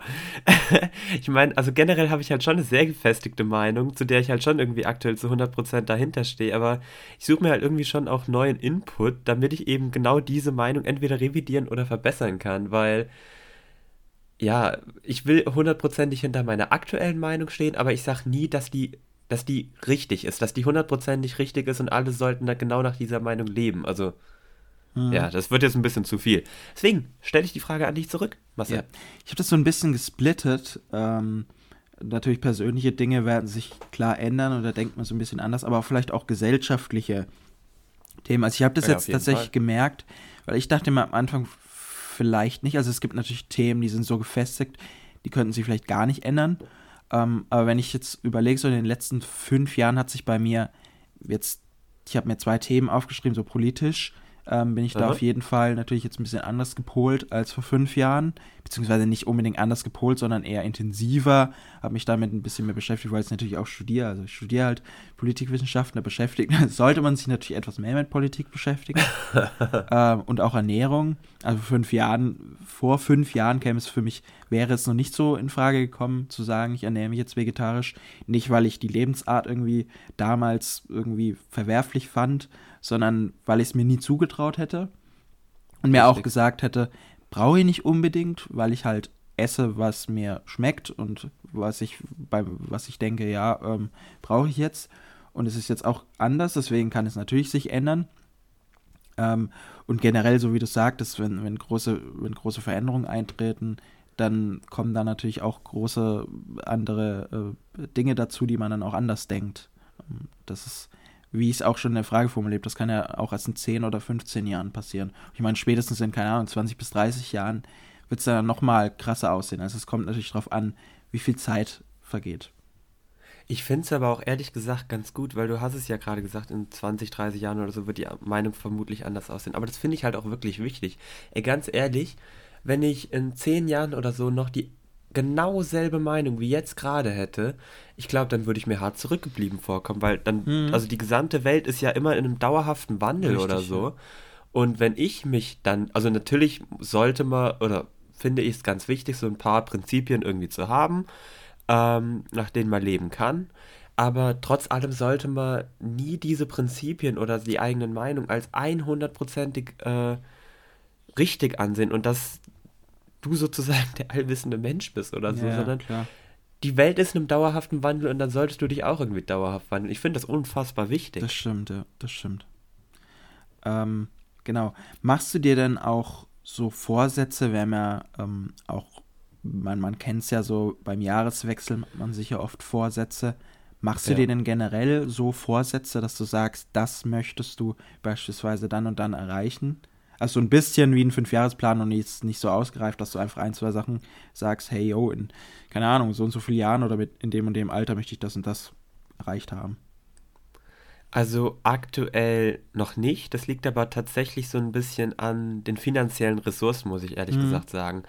[laughs] ich meine, also generell habe ich halt schon eine sehr gefestigte Meinung, zu der ich halt schon irgendwie aktuell zu 100% dahinter stehe, aber ich suche mir halt irgendwie schon auch neuen Input, damit ich eben genau diese Meinung entweder revidieren oder verbessern kann, weil ja, ich will hundertprozentig hinter meiner aktuellen Meinung stehen, aber ich sage nie, dass die dass die richtig ist, dass die hundertprozentig richtig ist und alle sollten da genau nach dieser Meinung leben. Also hm. Ja, das wird jetzt ein bisschen zu viel. Deswegen stelle ich die Frage an dich zurück, Marcel. Ja. Ich habe das so ein bisschen gesplittet. Ähm, Natürlich persönliche Dinge werden sich klar ändern oder denkt man so ein bisschen anders, aber vielleicht auch gesellschaftliche Themen. Also ich habe das ja, jetzt tatsächlich Fall. gemerkt, weil ich dachte mir am Anfang vielleicht nicht. Also es gibt natürlich Themen, die sind so gefestigt, die könnten sich vielleicht gar nicht ändern. Ähm, aber wenn ich jetzt überlege, so in den letzten fünf Jahren hat sich bei mir jetzt, ich habe mir zwei Themen aufgeschrieben, so politisch ähm, bin ich Aha. da auf jeden Fall natürlich jetzt ein bisschen anders gepolt als vor fünf Jahren. Beziehungsweise nicht unbedingt anders gepolt, sondern eher intensiver. Habe mich damit ein bisschen mehr beschäftigt, weil ich natürlich auch studiere. Also ich studiere halt Politikwissenschaften, da beschäftigt [laughs] sollte man sich natürlich etwas mehr mit Politik beschäftigen. [laughs] ähm, und auch Ernährung. Also fünf Jahren, vor fünf Jahren käme es für mich, wäre es noch nicht so in Frage gekommen, zu sagen, ich ernähre mich jetzt vegetarisch. Nicht, weil ich die Lebensart irgendwie damals irgendwie verwerflich fand, sondern weil ich es mir nie zugetraut hätte und mir auch gesagt hätte, brauche ich nicht unbedingt, weil ich halt esse, was mir schmeckt und was ich bei was ich denke, ja, ähm, brauche ich jetzt. Und es ist jetzt auch anders, deswegen kann es natürlich sich ändern. Ähm, und generell, so wie du sagtest, wenn, wenn, große, wenn große Veränderungen eintreten, dann kommen da natürlich auch große andere äh, Dinge dazu, die man dann auch anders denkt. Ähm, das ist wie ich es auch schon in der Frage formuliert das kann ja auch erst in 10 oder 15 Jahren passieren. Ich meine, spätestens in, keine Ahnung, 20 bis 30 Jahren wird es dann nochmal krasser aussehen. Also es kommt natürlich darauf an, wie viel Zeit vergeht. Ich finde es aber auch ehrlich gesagt ganz gut, weil du hast es ja gerade gesagt, in 20, 30 Jahren oder so wird die Meinung vermutlich anders aussehen. Aber das finde ich halt auch wirklich wichtig. Ey, ganz ehrlich, wenn ich in 10 Jahren oder so noch die genau selbe Meinung wie jetzt gerade hätte, ich glaube, dann würde ich mir hart zurückgeblieben vorkommen, weil dann, hm. also die gesamte Welt ist ja immer in einem dauerhaften Wandel Richtig, oder so. Ja. Und wenn ich mich dann, also natürlich sollte man, oder finde ich es ganz wichtig, so ein paar Prinzipien irgendwie zu haben, ähm, nach denen man leben kann. Aber trotz allem sollte man nie diese Prinzipien oder die eigenen Meinungen als 100%ig äh, richtig ansehen. Und das du sozusagen [laughs] der allwissende Mensch bist oder so, ja, sondern klar. die Welt ist in einem dauerhaften Wandel und dann solltest du dich auch irgendwie dauerhaft wandeln. Ich finde das unfassbar wichtig. Das stimmt, ja, das stimmt. Ähm, genau. Machst du dir denn auch so Vorsätze, wir haben ja ähm, auch, man, man kennt es ja so, beim Jahreswechsel macht man sich ja oft Vorsätze. Machst ja. du dir denn generell so Vorsätze, dass du sagst, das möchtest du beispielsweise dann und dann erreichen? Also ein bisschen wie ein Fünfjahresplan und nicht, nicht so ausgereift, dass du einfach ein, zwei Sachen sagst, hey, yo, in, keine Ahnung, so und so vielen Jahren oder mit, in dem und dem Alter möchte ich das und das erreicht haben. Also aktuell noch nicht. Das liegt aber tatsächlich so ein bisschen an den finanziellen Ressourcen, muss ich ehrlich mhm. gesagt sagen.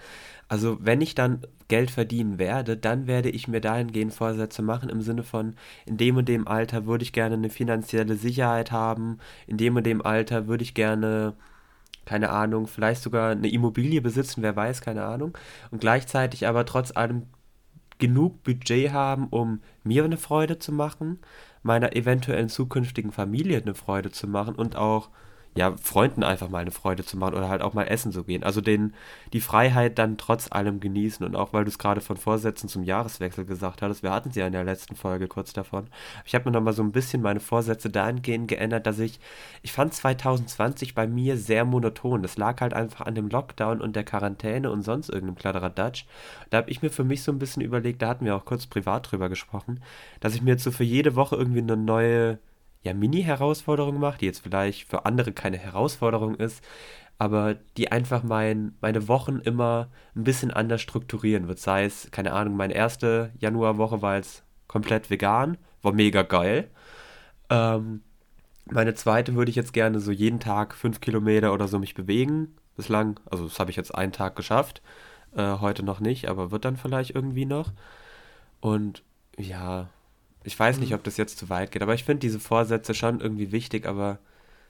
Also wenn ich dann Geld verdienen werde, dann werde ich mir dahingehend Vorsätze machen im Sinne von, in dem und dem Alter würde ich gerne eine finanzielle Sicherheit haben, in dem und dem Alter würde ich gerne keine Ahnung, vielleicht sogar eine Immobilie besitzen, wer weiß, keine Ahnung. Und gleichzeitig aber trotz allem genug Budget haben, um mir eine Freude zu machen, meiner eventuellen zukünftigen Familie eine Freude zu machen und auch ja, Freunden einfach mal eine Freude zu machen oder halt auch mal essen zu gehen. Also den, die Freiheit dann trotz allem genießen. Und auch weil du es gerade von Vorsätzen zum Jahreswechsel gesagt hattest, wir hatten es ja in der letzten Folge kurz davon. Ich habe mir nochmal so ein bisschen meine Vorsätze dahingehend geändert, dass ich, ich fand 2020 bei mir sehr monoton. Das lag halt einfach an dem Lockdown und der Quarantäne und sonst irgendeinem Kladderadatsch. Da habe ich mir für mich so ein bisschen überlegt, da hatten wir auch kurz privat drüber gesprochen, dass ich mir jetzt so für jede Woche irgendwie eine neue ja, Mini-Herausforderung mache, die jetzt vielleicht für andere keine Herausforderung ist, aber die einfach mein, meine Wochen immer ein bisschen anders strukturieren wird. Sei es, keine Ahnung, meine erste Januarwoche war jetzt komplett vegan, war mega geil. Ähm, meine zweite würde ich jetzt gerne so jeden Tag fünf Kilometer oder so mich bewegen. Bislang, also das habe ich jetzt einen Tag geschafft. Äh, heute noch nicht, aber wird dann vielleicht irgendwie noch. Und ja, ich weiß nicht, mhm. ob das jetzt zu weit geht, aber ich finde diese Vorsätze schon irgendwie wichtig, aber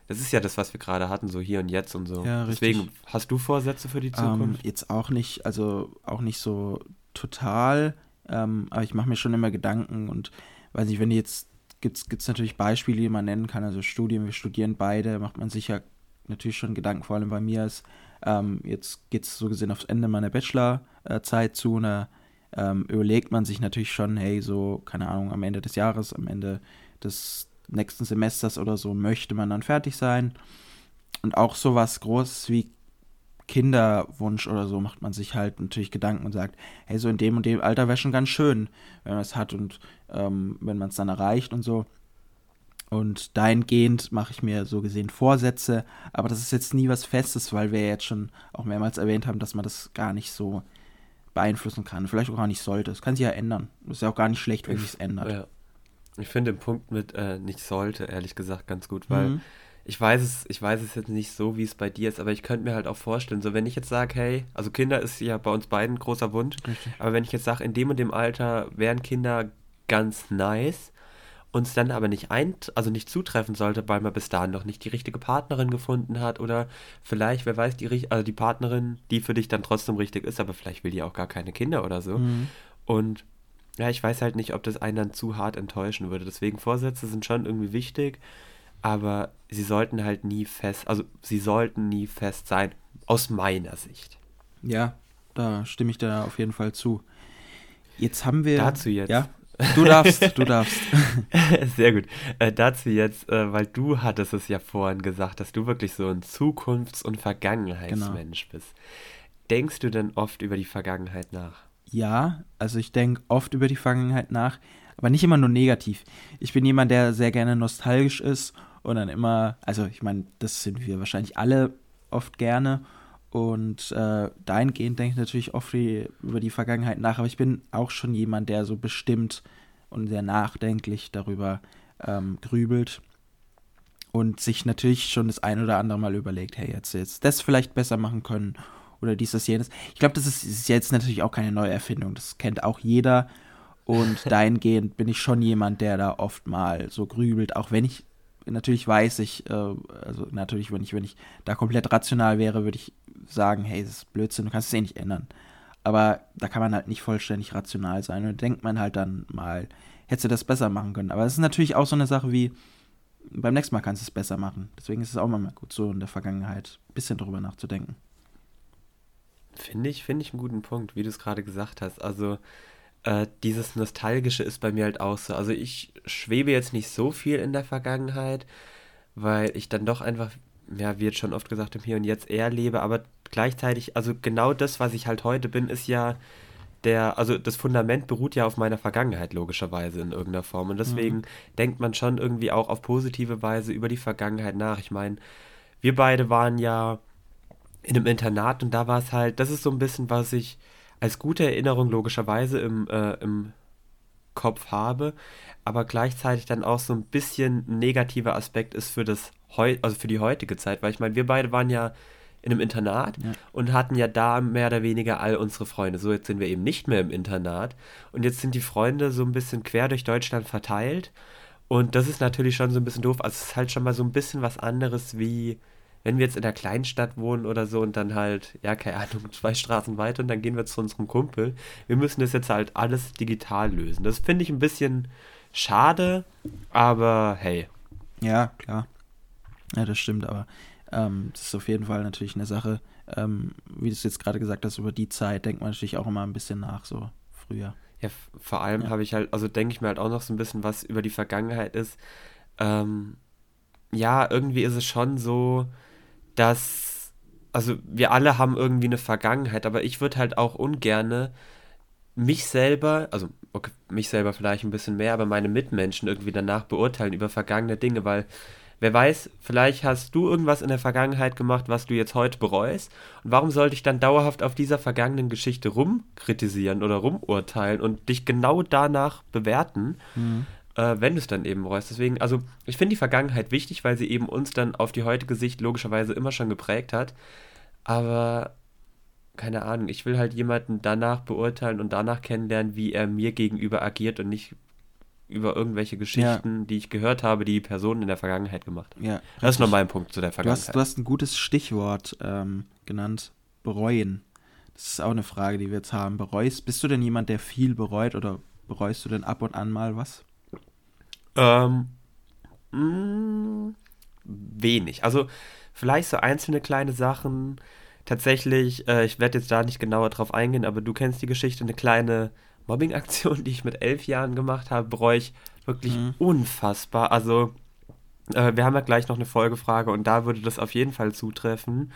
das ist ja das, was wir gerade hatten, so hier und jetzt und so. Ja, Deswegen, hast du Vorsätze für die ähm, Zukunft? Ähm, jetzt auch nicht, also auch nicht so total, ähm, aber ich mache mir schon immer Gedanken und weiß nicht, wenn jetzt gibt es natürlich Beispiele, die man nennen kann, also Studien, wir studieren beide, macht man sich ja natürlich schon Gedanken, vor allem bei mir ist, ähm, jetzt geht es so gesehen aufs Ende meiner Bachelorzeit zu, einer ähm, überlegt man sich natürlich schon, hey, so, keine Ahnung, am Ende des Jahres, am Ende des nächsten Semesters oder so möchte man dann fertig sein. Und auch sowas Großes wie Kinderwunsch oder so macht man sich halt natürlich Gedanken und sagt, hey, so in dem und dem Alter wäre schon ganz schön, wenn man es hat und ähm, wenn man es dann erreicht und so. Und dahingehend mache ich mir so gesehen Vorsätze, aber das ist jetzt nie was Festes, weil wir jetzt schon auch mehrmals erwähnt haben, dass man das gar nicht so beeinflussen kann. Vielleicht auch gar nicht sollte. Es kann sich ja ändern. Das ist ja auch gar nicht schlecht, wenn sich es ändert. Ja. Ich finde den Punkt mit äh, nicht sollte, ehrlich gesagt, ganz gut, weil mhm. ich weiß es, ich weiß es jetzt nicht so, wie es bei dir ist, aber ich könnte mir halt auch vorstellen, so wenn ich jetzt sage, hey, also Kinder ist ja bei uns beiden ein großer Wunsch, Richtig. aber wenn ich jetzt sage, in dem und dem Alter wären Kinder ganz nice, uns dann aber nicht ein, also nicht zutreffen sollte, weil man bis dahin noch nicht die richtige Partnerin gefunden hat oder vielleicht, wer weiß, die, also die Partnerin, die für dich dann trotzdem richtig ist, aber vielleicht will die auch gar keine Kinder oder so. Mhm. Und ja, ich weiß halt nicht, ob das einen dann zu hart enttäuschen würde. Deswegen Vorsätze sind schon irgendwie wichtig, aber sie sollten halt nie fest, also sie sollten nie fest sein, aus meiner Sicht. Ja, da stimme ich da auf jeden Fall zu. Jetzt haben wir. Dazu jetzt. Ja, Du darfst, du darfst. [laughs] Sehr gut. Äh, dazu jetzt, äh, weil du hattest es ja vorhin gesagt, dass du wirklich so ein Zukunfts- und Vergangenheitsmensch genau. bist. Denkst du denn oft über die Vergangenheit nach? Ja, also ich denke oft über die Vergangenheit nach, aber nicht immer nur negativ. Ich bin jemand, der sehr gerne nostalgisch ist und dann immer, also ich meine, das sind wir wahrscheinlich alle oft gerne und äh, dahingehend denke ich natürlich oft über die Vergangenheit nach, aber ich bin auch schon jemand, der so bestimmt und sehr nachdenklich darüber ähm, grübelt und sich natürlich schon das ein oder andere Mal überlegt, hey, jetzt, jetzt das vielleicht besser machen können oder dies, das, jenes. Ich glaube, das ist, ist jetzt natürlich auch keine neue Erfindung, das kennt auch jeder und [laughs] dahingehend bin ich schon jemand, der da oft mal so grübelt, auch wenn ich natürlich weiß ich, äh, also natürlich, wenn ich, wenn ich da komplett rational wäre, würde ich sagen, hey, das ist Blödsinn, du kannst es eh nicht ändern. Aber da kann man halt nicht vollständig rational sein. Und denkt man halt dann mal, hättest du das besser machen können. Aber es ist natürlich auch so eine Sache wie, beim nächsten Mal kannst du es besser machen. Deswegen ist es auch mal gut, so in der Vergangenheit ein bisschen drüber nachzudenken. Finde ich, finde ich einen guten Punkt, wie du es gerade gesagt hast. Also, äh, dieses Nostalgische ist bei mir halt auch so. Also, ich schwebe jetzt nicht so viel in der Vergangenheit, weil ich dann doch einfach ja, wie jetzt schon oft gesagt im Hier und Jetzt eher lebe, aber gleichzeitig, also genau das, was ich halt heute bin, ist ja der, also das Fundament beruht ja auf meiner Vergangenheit logischerweise in irgendeiner Form und deswegen mhm. denkt man schon irgendwie auch auf positive Weise über die Vergangenheit nach. Ich meine, wir beide waren ja in einem Internat und da war es halt, das ist so ein bisschen, was ich als gute Erinnerung logischerweise im, äh, im Kopf habe, aber gleichzeitig dann auch so ein bisschen negativer Aspekt ist für das heu also für die heutige Zeit, weil ich meine, wir beide waren ja in einem Internat ja. und hatten ja da mehr oder weniger all unsere Freunde. So, jetzt sind wir eben nicht mehr im Internat und jetzt sind die Freunde so ein bisschen quer durch Deutschland verteilt und das ist natürlich schon so ein bisschen doof. Also es ist halt schon mal so ein bisschen was anderes wie wenn wir jetzt in der Kleinstadt wohnen oder so und dann halt, ja, keine Ahnung, [laughs] zwei Straßen weiter und dann gehen wir zu unserem Kumpel. Wir müssen das jetzt halt alles digital lösen. Das finde ich ein bisschen schade, aber hey. Ja, klar. Ja, das stimmt, aber ähm, das ist auf jeden Fall natürlich eine Sache, ähm, wie du es jetzt gerade gesagt hast, über die Zeit denkt man natürlich auch immer ein bisschen nach, so früher. Ja, vor allem ja. habe ich halt, also denke ich mir halt auch noch so ein bisschen, was über die Vergangenheit ist. Ähm, ja, irgendwie ist es schon so, dass, also wir alle haben irgendwie eine Vergangenheit, aber ich würde halt auch ungerne mich selber, also okay, mich selber vielleicht ein bisschen mehr, aber meine Mitmenschen irgendwie danach beurteilen über vergangene Dinge, weil Wer weiß, vielleicht hast du irgendwas in der Vergangenheit gemacht, was du jetzt heute bereust. Und warum sollte ich dann dauerhaft auf dieser vergangenen Geschichte rumkritisieren oder rumurteilen und dich genau danach bewerten, mhm. Äh, wenn du es dann eben bereust? Deswegen, also ich finde die Vergangenheit wichtig, weil sie eben uns dann auf die heutige Sicht logischerweise immer schon geprägt hat. Aber keine Ahnung, ich will halt jemanden danach beurteilen und danach kennenlernen, wie er mir gegenüber agiert und nicht über irgendwelche Geschichten, ja. die ich gehört habe, die Personen in der Vergangenheit gemacht haben. Ja, das ist nur mein Punkt zu der Vergangenheit. Du hast, du hast ein gutes Stichwort ähm, genannt, bereuen. Das ist auch eine Frage, die wir jetzt haben. Bereust, bist du denn jemand, der viel bereut oder bereust du denn ab und an mal was? Ähm, mh, mm, wenig. Also vielleicht so einzelne kleine Sachen. Tatsächlich, äh, ich werde jetzt da nicht genauer drauf eingehen, aber du kennst die Geschichte, eine kleine Mobbing-Aktion, [laughs] die ich mit elf Jahren gemacht habe, bereue ich wirklich mhm. unfassbar. Also, äh, wir haben ja gleich noch eine Folgefrage und da würde das auf jeden Fall zutreffen.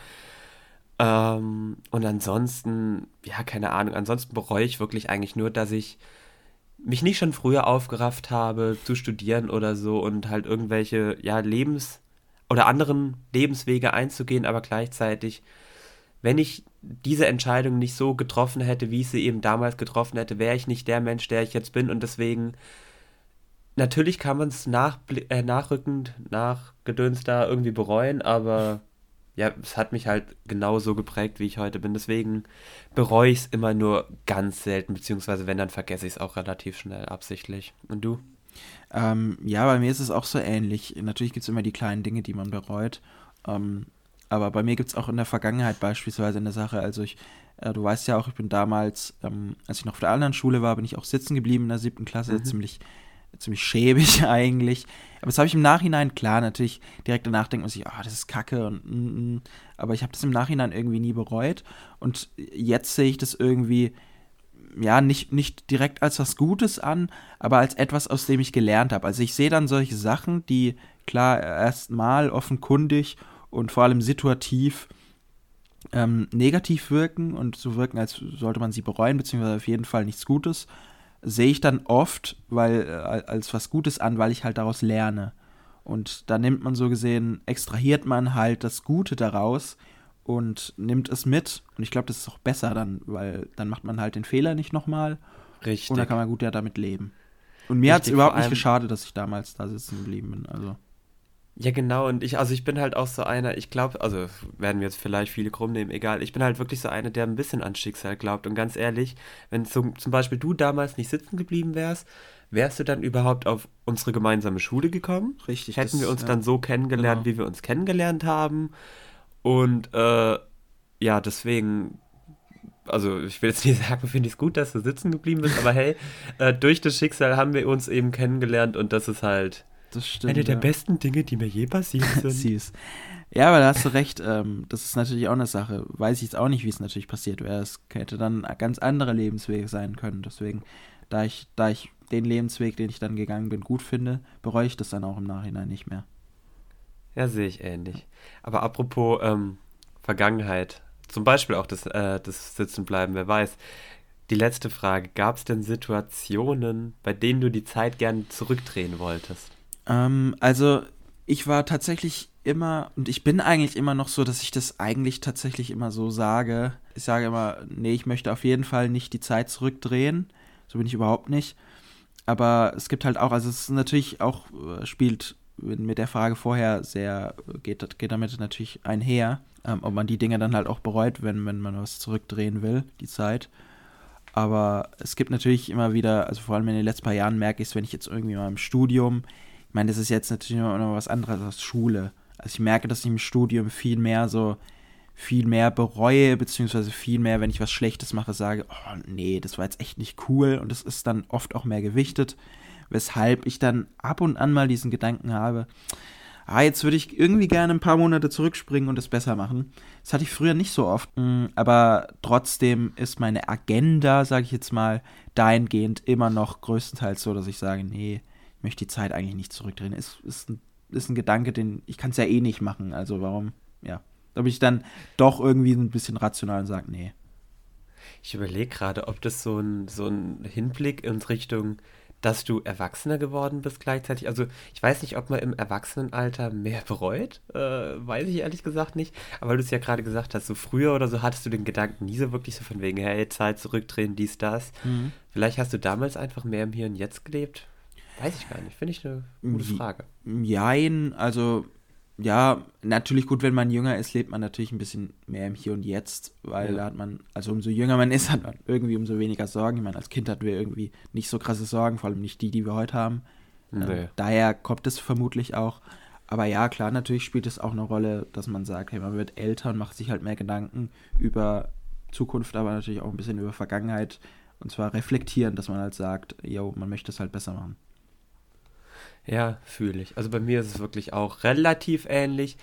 Ähm, und ansonsten, ja, keine Ahnung, ansonsten bereue ich wirklich eigentlich nur, dass ich mich nicht schon früher aufgerafft habe zu studieren oder so und halt irgendwelche, ja, Lebens- oder anderen Lebenswege einzugehen, aber gleichzeitig, wenn ich diese Entscheidung nicht so getroffen hätte, wie ich sie eben damals getroffen hätte, wäre ich nicht der Mensch, der ich jetzt bin und deswegen natürlich kann man es nach, äh, nachrückend, nachgedönst da irgendwie bereuen, aber ja, es hat mich halt genauso geprägt, wie ich heute bin. Deswegen bereue ich es immer nur ganz selten, beziehungsweise wenn, dann vergesse ich es auch relativ schnell absichtlich. Und du? Ähm, ja, bei mir ist es auch so ähnlich. Natürlich gibt es immer die kleinen Dinge, die man bereut. Ähm, aber bei mir gibt es auch in der Vergangenheit beispielsweise eine Sache. Also ich, äh, du weißt ja auch, ich bin damals, ähm, als ich noch auf der anderen Schule war, bin ich auch sitzen geblieben in der siebten Klasse, mhm. ziemlich ziemlich schäbig [laughs] eigentlich. Aber das habe ich im Nachhinein, klar, natürlich direkt danach denkt man sich, oh, das ist kacke und mm, mm. aber ich habe das im Nachhinein irgendwie nie bereut und jetzt sehe ich das irgendwie ja, nicht, nicht direkt als was Gutes an, aber als etwas, aus dem ich gelernt habe. Also ich sehe dann solche Sachen, die klar erstmal offenkundig und vor allem situativ ähm, negativ wirken und so wirken, als sollte man sie bereuen, beziehungsweise auf jeden Fall nichts Gutes sehe ich dann oft weil, äh, als was Gutes an, weil ich halt daraus lerne. Und da nimmt man so gesehen, extrahiert man halt das Gute daraus und nimmt es mit. Und ich glaube, das ist auch besser dann, weil dann macht man halt den Fehler nicht nochmal. Richtig. Und dann kann man gut ja damit leben. Und mir hat es überhaupt nicht geschadet, dass ich damals da sitzen geblieben bin. Also. Ja, genau. Und ich, also ich bin halt auch so einer, ich glaube, also werden wir jetzt vielleicht viele krumm nehmen, egal. Ich bin halt wirklich so einer, der ein bisschen an Schicksal glaubt. Und ganz ehrlich, wenn zum, zum Beispiel du damals nicht sitzen geblieben wärst, wärst du dann überhaupt auf unsere gemeinsame Schule gekommen? Richtig. Hätten das, wir uns ja. dann so kennengelernt, genau. wie wir uns kennengelernt haben. Und äh, ja, deswegen also ich will jetzt nicht [laughs] sagen, finde ich es gut, dass du sitzen geblieben bist, aber hey, äh, durch das Schicksal haben wir uns eben kennengelernt und das ist halt das stimmt. Eine der ja. besten Dinge, die mir je passiert [laughs] sind. Süß. Ja, aber da hast du recht. Ähm, das ist natürlich auch eine Sache. Weiß ich jetzt auch nicht, wie es natürlich passiert wäre. Es hätte dann ganz andere Lebenswege sein können. Deswegen, da ich, da ich den Lebensweg, den ich dann gegangen bin, gut finde, bereue ich das dann auch im Nachhinein nicht mehr. Ja, sehe ich ähnlich. Aber apropos ähm, Vergangenheit, zum Beispiel auch das, äh, das Sitzenbleiben, wer weiß. Die letzte Frage: Gab es denn Situationen, bei denen du die Zeit gern zurückdrehen wolltest? Ähm, also ich war tatsächlich immer, und ich bin eigentlich immer noch so, dass ich das eigentlich tatsächlich immer so sage. Ich sage immer, nee, ich möchte auf jeden Fall nicht die Zeit zurückdrehen. So bin ich überhaupt nicht. Aber es gibt halt auch, also es ist natürlich auch, äh, spielt mit der Frage vorher sehr, geht, geht damit natürlich einher, ähm, ob man die Dinge dann halt auch bereut, wenn, wenn man was zurückdrehen will, die Zeit. Aber es gibt natürlich immer wieder, also vor allem in den letzten paar Jahren merke ich es, wenn ich jetzt irgendwie mal im Studium ich meine, das ist jetzt natürlich noch was anderes als Schule. Also ich merke, dass ich im Studium viel mehr so, viel mehr bereue, beziehungsweise viel mehr, wenn ich was Schlechtes mache, sage, oh nee, das war jetzt echt nicht cool und das ist dann oft auch mehr gewichtet, weshalb ich dann ab und an mal diesen Gedanken habe, ah, jetzt würde ich irgendwie gerne ein paar Monate zurückspringen und es besser machen. Das hatte ich früher nicht so oft, mm, aber trotzdem ist meine Agenda, sage ich jetzt mal, dahingehend immer noch größtenteils so, dass ich sage, nee, möchte die Zeit eigentlich nicht zurückdrehen. Ist, ist, ein, ist ein Gedanke, den ich kann es ja eh nicht machen. Also warum, ja. Da bin ich dann doch irgendwie ein bisschen rational und sage, nee. Ich überlege gerade, ob das so ein, so ein Hinblick in Richtung, dass du erwachsener geworden bist gleichzeitig. Also ich weiß nicht, ob man im Erwachsenenalter mehr bereut. Äh, weiß ich ehrlich gesagt nicht. Aber weil du es ja gerade gesagt hast, so früher oder so hattest du den Gedanken nie so wirklich so von wegen, hey, Zeit zurückdrehen, dies, das. Mhm. Vielleicht hast du damals einfach mehr im Hier und Jetzt gelebt. Weiß ich gar nicht. Finde ich eine gute Frage. Jein, also ja, natürlich gut, wenn man jünger ist, lebt man natürlich ein bisschen mehr im Hier und Jetzt, weil ja. da hat man, also umso jünger man ist, hat man irgendwie umso weniger Sorgen. Ich meine, als Kind hatten wir irgendwie nicht so krasse Sorgen, vor allem nicht die, die wir heute haben. Nee. Ähm, daher kommt es vermutlich auch. Aber ja, klar, natürlich spielt es auch eine Rolle, dass man sagt, hey, man wird älter und macht sich halt mehr Gedanken über Zukunft, aber natürlich auch ein bisschen über Vergangenheit. Und zwar reflektieren, dass man halt sagt, yo, man möchte es halt besser machen. Ja, fühle ich. Also bei mir ist es wirklich auch relativ ähnlich.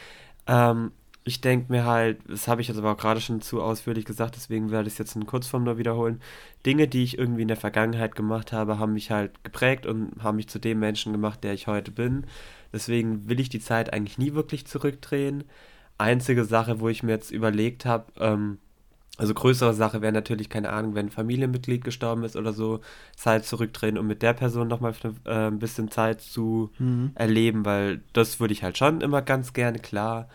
Ähm, ich denke mir halt, das habe ich jetzt aber auch gerade schon zu ausführlich gesagt, deswegen werde ich es jetzt in Kurzform nur wiederholen. Dinge, die ich irgendwie in der Vergangenheit gemacht habe, haben mich halt geprägt und haben mich zu dem Menschen gemacht, der ich heute bin. Deswegen will ich die Zeit eigentlich nie wirklich zurückdrehen. einzige Sache, wo ich mir jetzt überlegt habe, ähm, also größere Sache wäre natürlich, keine Ahnung, wenn ein Familienmitglied gestorben ist oder so, Zeit zurückdrehen, um mit der Person nochmal äh, ein bisschen Zeit zu mhm. erleben, weil das würde ich halt schon immer ganz gerne, klar.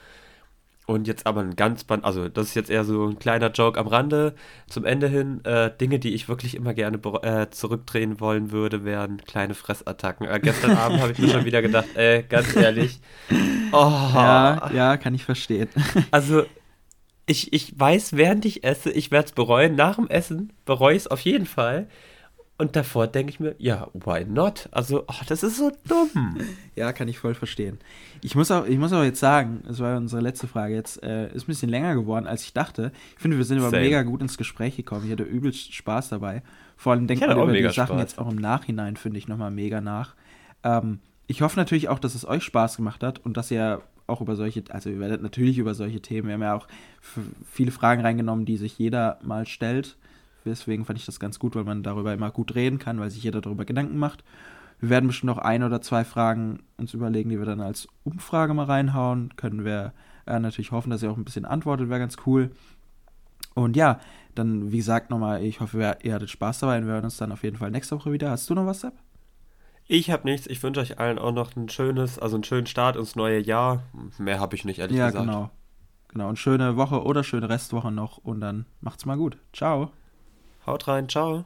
Und jetzt aber ein ganz, also das ist jetzt eher so ein kleiner Joke am Rande. Zum Ende hin, äh, Dinge, die ich wirklich immer gerne äh, zurückdrehen wollen würde, wären kleine Fressattacken. Äh, gestern [laughs] Abend habe ich mir schon wieder gedacht, ey, ganz ehrlich. Oh. Ja, ja, kann ich verstehen. Also, ich, ich weiß, während ich esse, ich werde es bereuen. Nach dem Essen bereue ich es auf jeden Fall. Und davor denke ich mir, ja, why not? Also, oh, das ist so dumm. [laughs] ja, kann ich voll verstehen. Ich muss auch, ich muss aber jetzt sagen, das war unsere letzte Frage jetzt, äh, ist ein bisschen länger geworden, als ich dachte. Ich finde, wir sind aber mega gut ins Gespräch gekommen. Ich hatte übelst Spaß dabei. Vor allem denkt man über die Sachen Spaß. jetzt auch im Nachhinein, finde ich, nochmal mega nach. Ähm, ich hoffe natürlich auch, dass es euch Spaß gemacht hat und dass ihr auch über solche, also ihr werdet natürlich über solche Themen, wir haben ja auch viele Fragen reingenommen, die sich jeder mal stellt Deswegen fand ich das ganz gut, weil man darüber immer gut reden kann, weil sich jeder darüber Gedanken macht. Wir werden bestimmt noch ein oder zwei Fragen uns überlegen, die wir dann als Umfrage mal reinhauen. Können wir äh, natürlich hoffen, dass ihr auch ein bisschen antwortet, wäre ganz cool. Und ja, dann, wie gesagt, nochmal, ich hoffe, ihr hattet Spaß dabei und wir hören uns dann auf jeden Fall nächste Woche wieder. Hast du noch was, Sepp? Ich habe nichts. Ich wünsche euch allen auch noch ein schönes, also einen schönen Start ins neue Jahr. Mehr habe ich nicht, ehrlich ja, gesagt. Ja, genau. Genau, und schöne Woche oder schöne Restwoche noch und dann macht's mal gut. Ciao. Haut rein, ciao.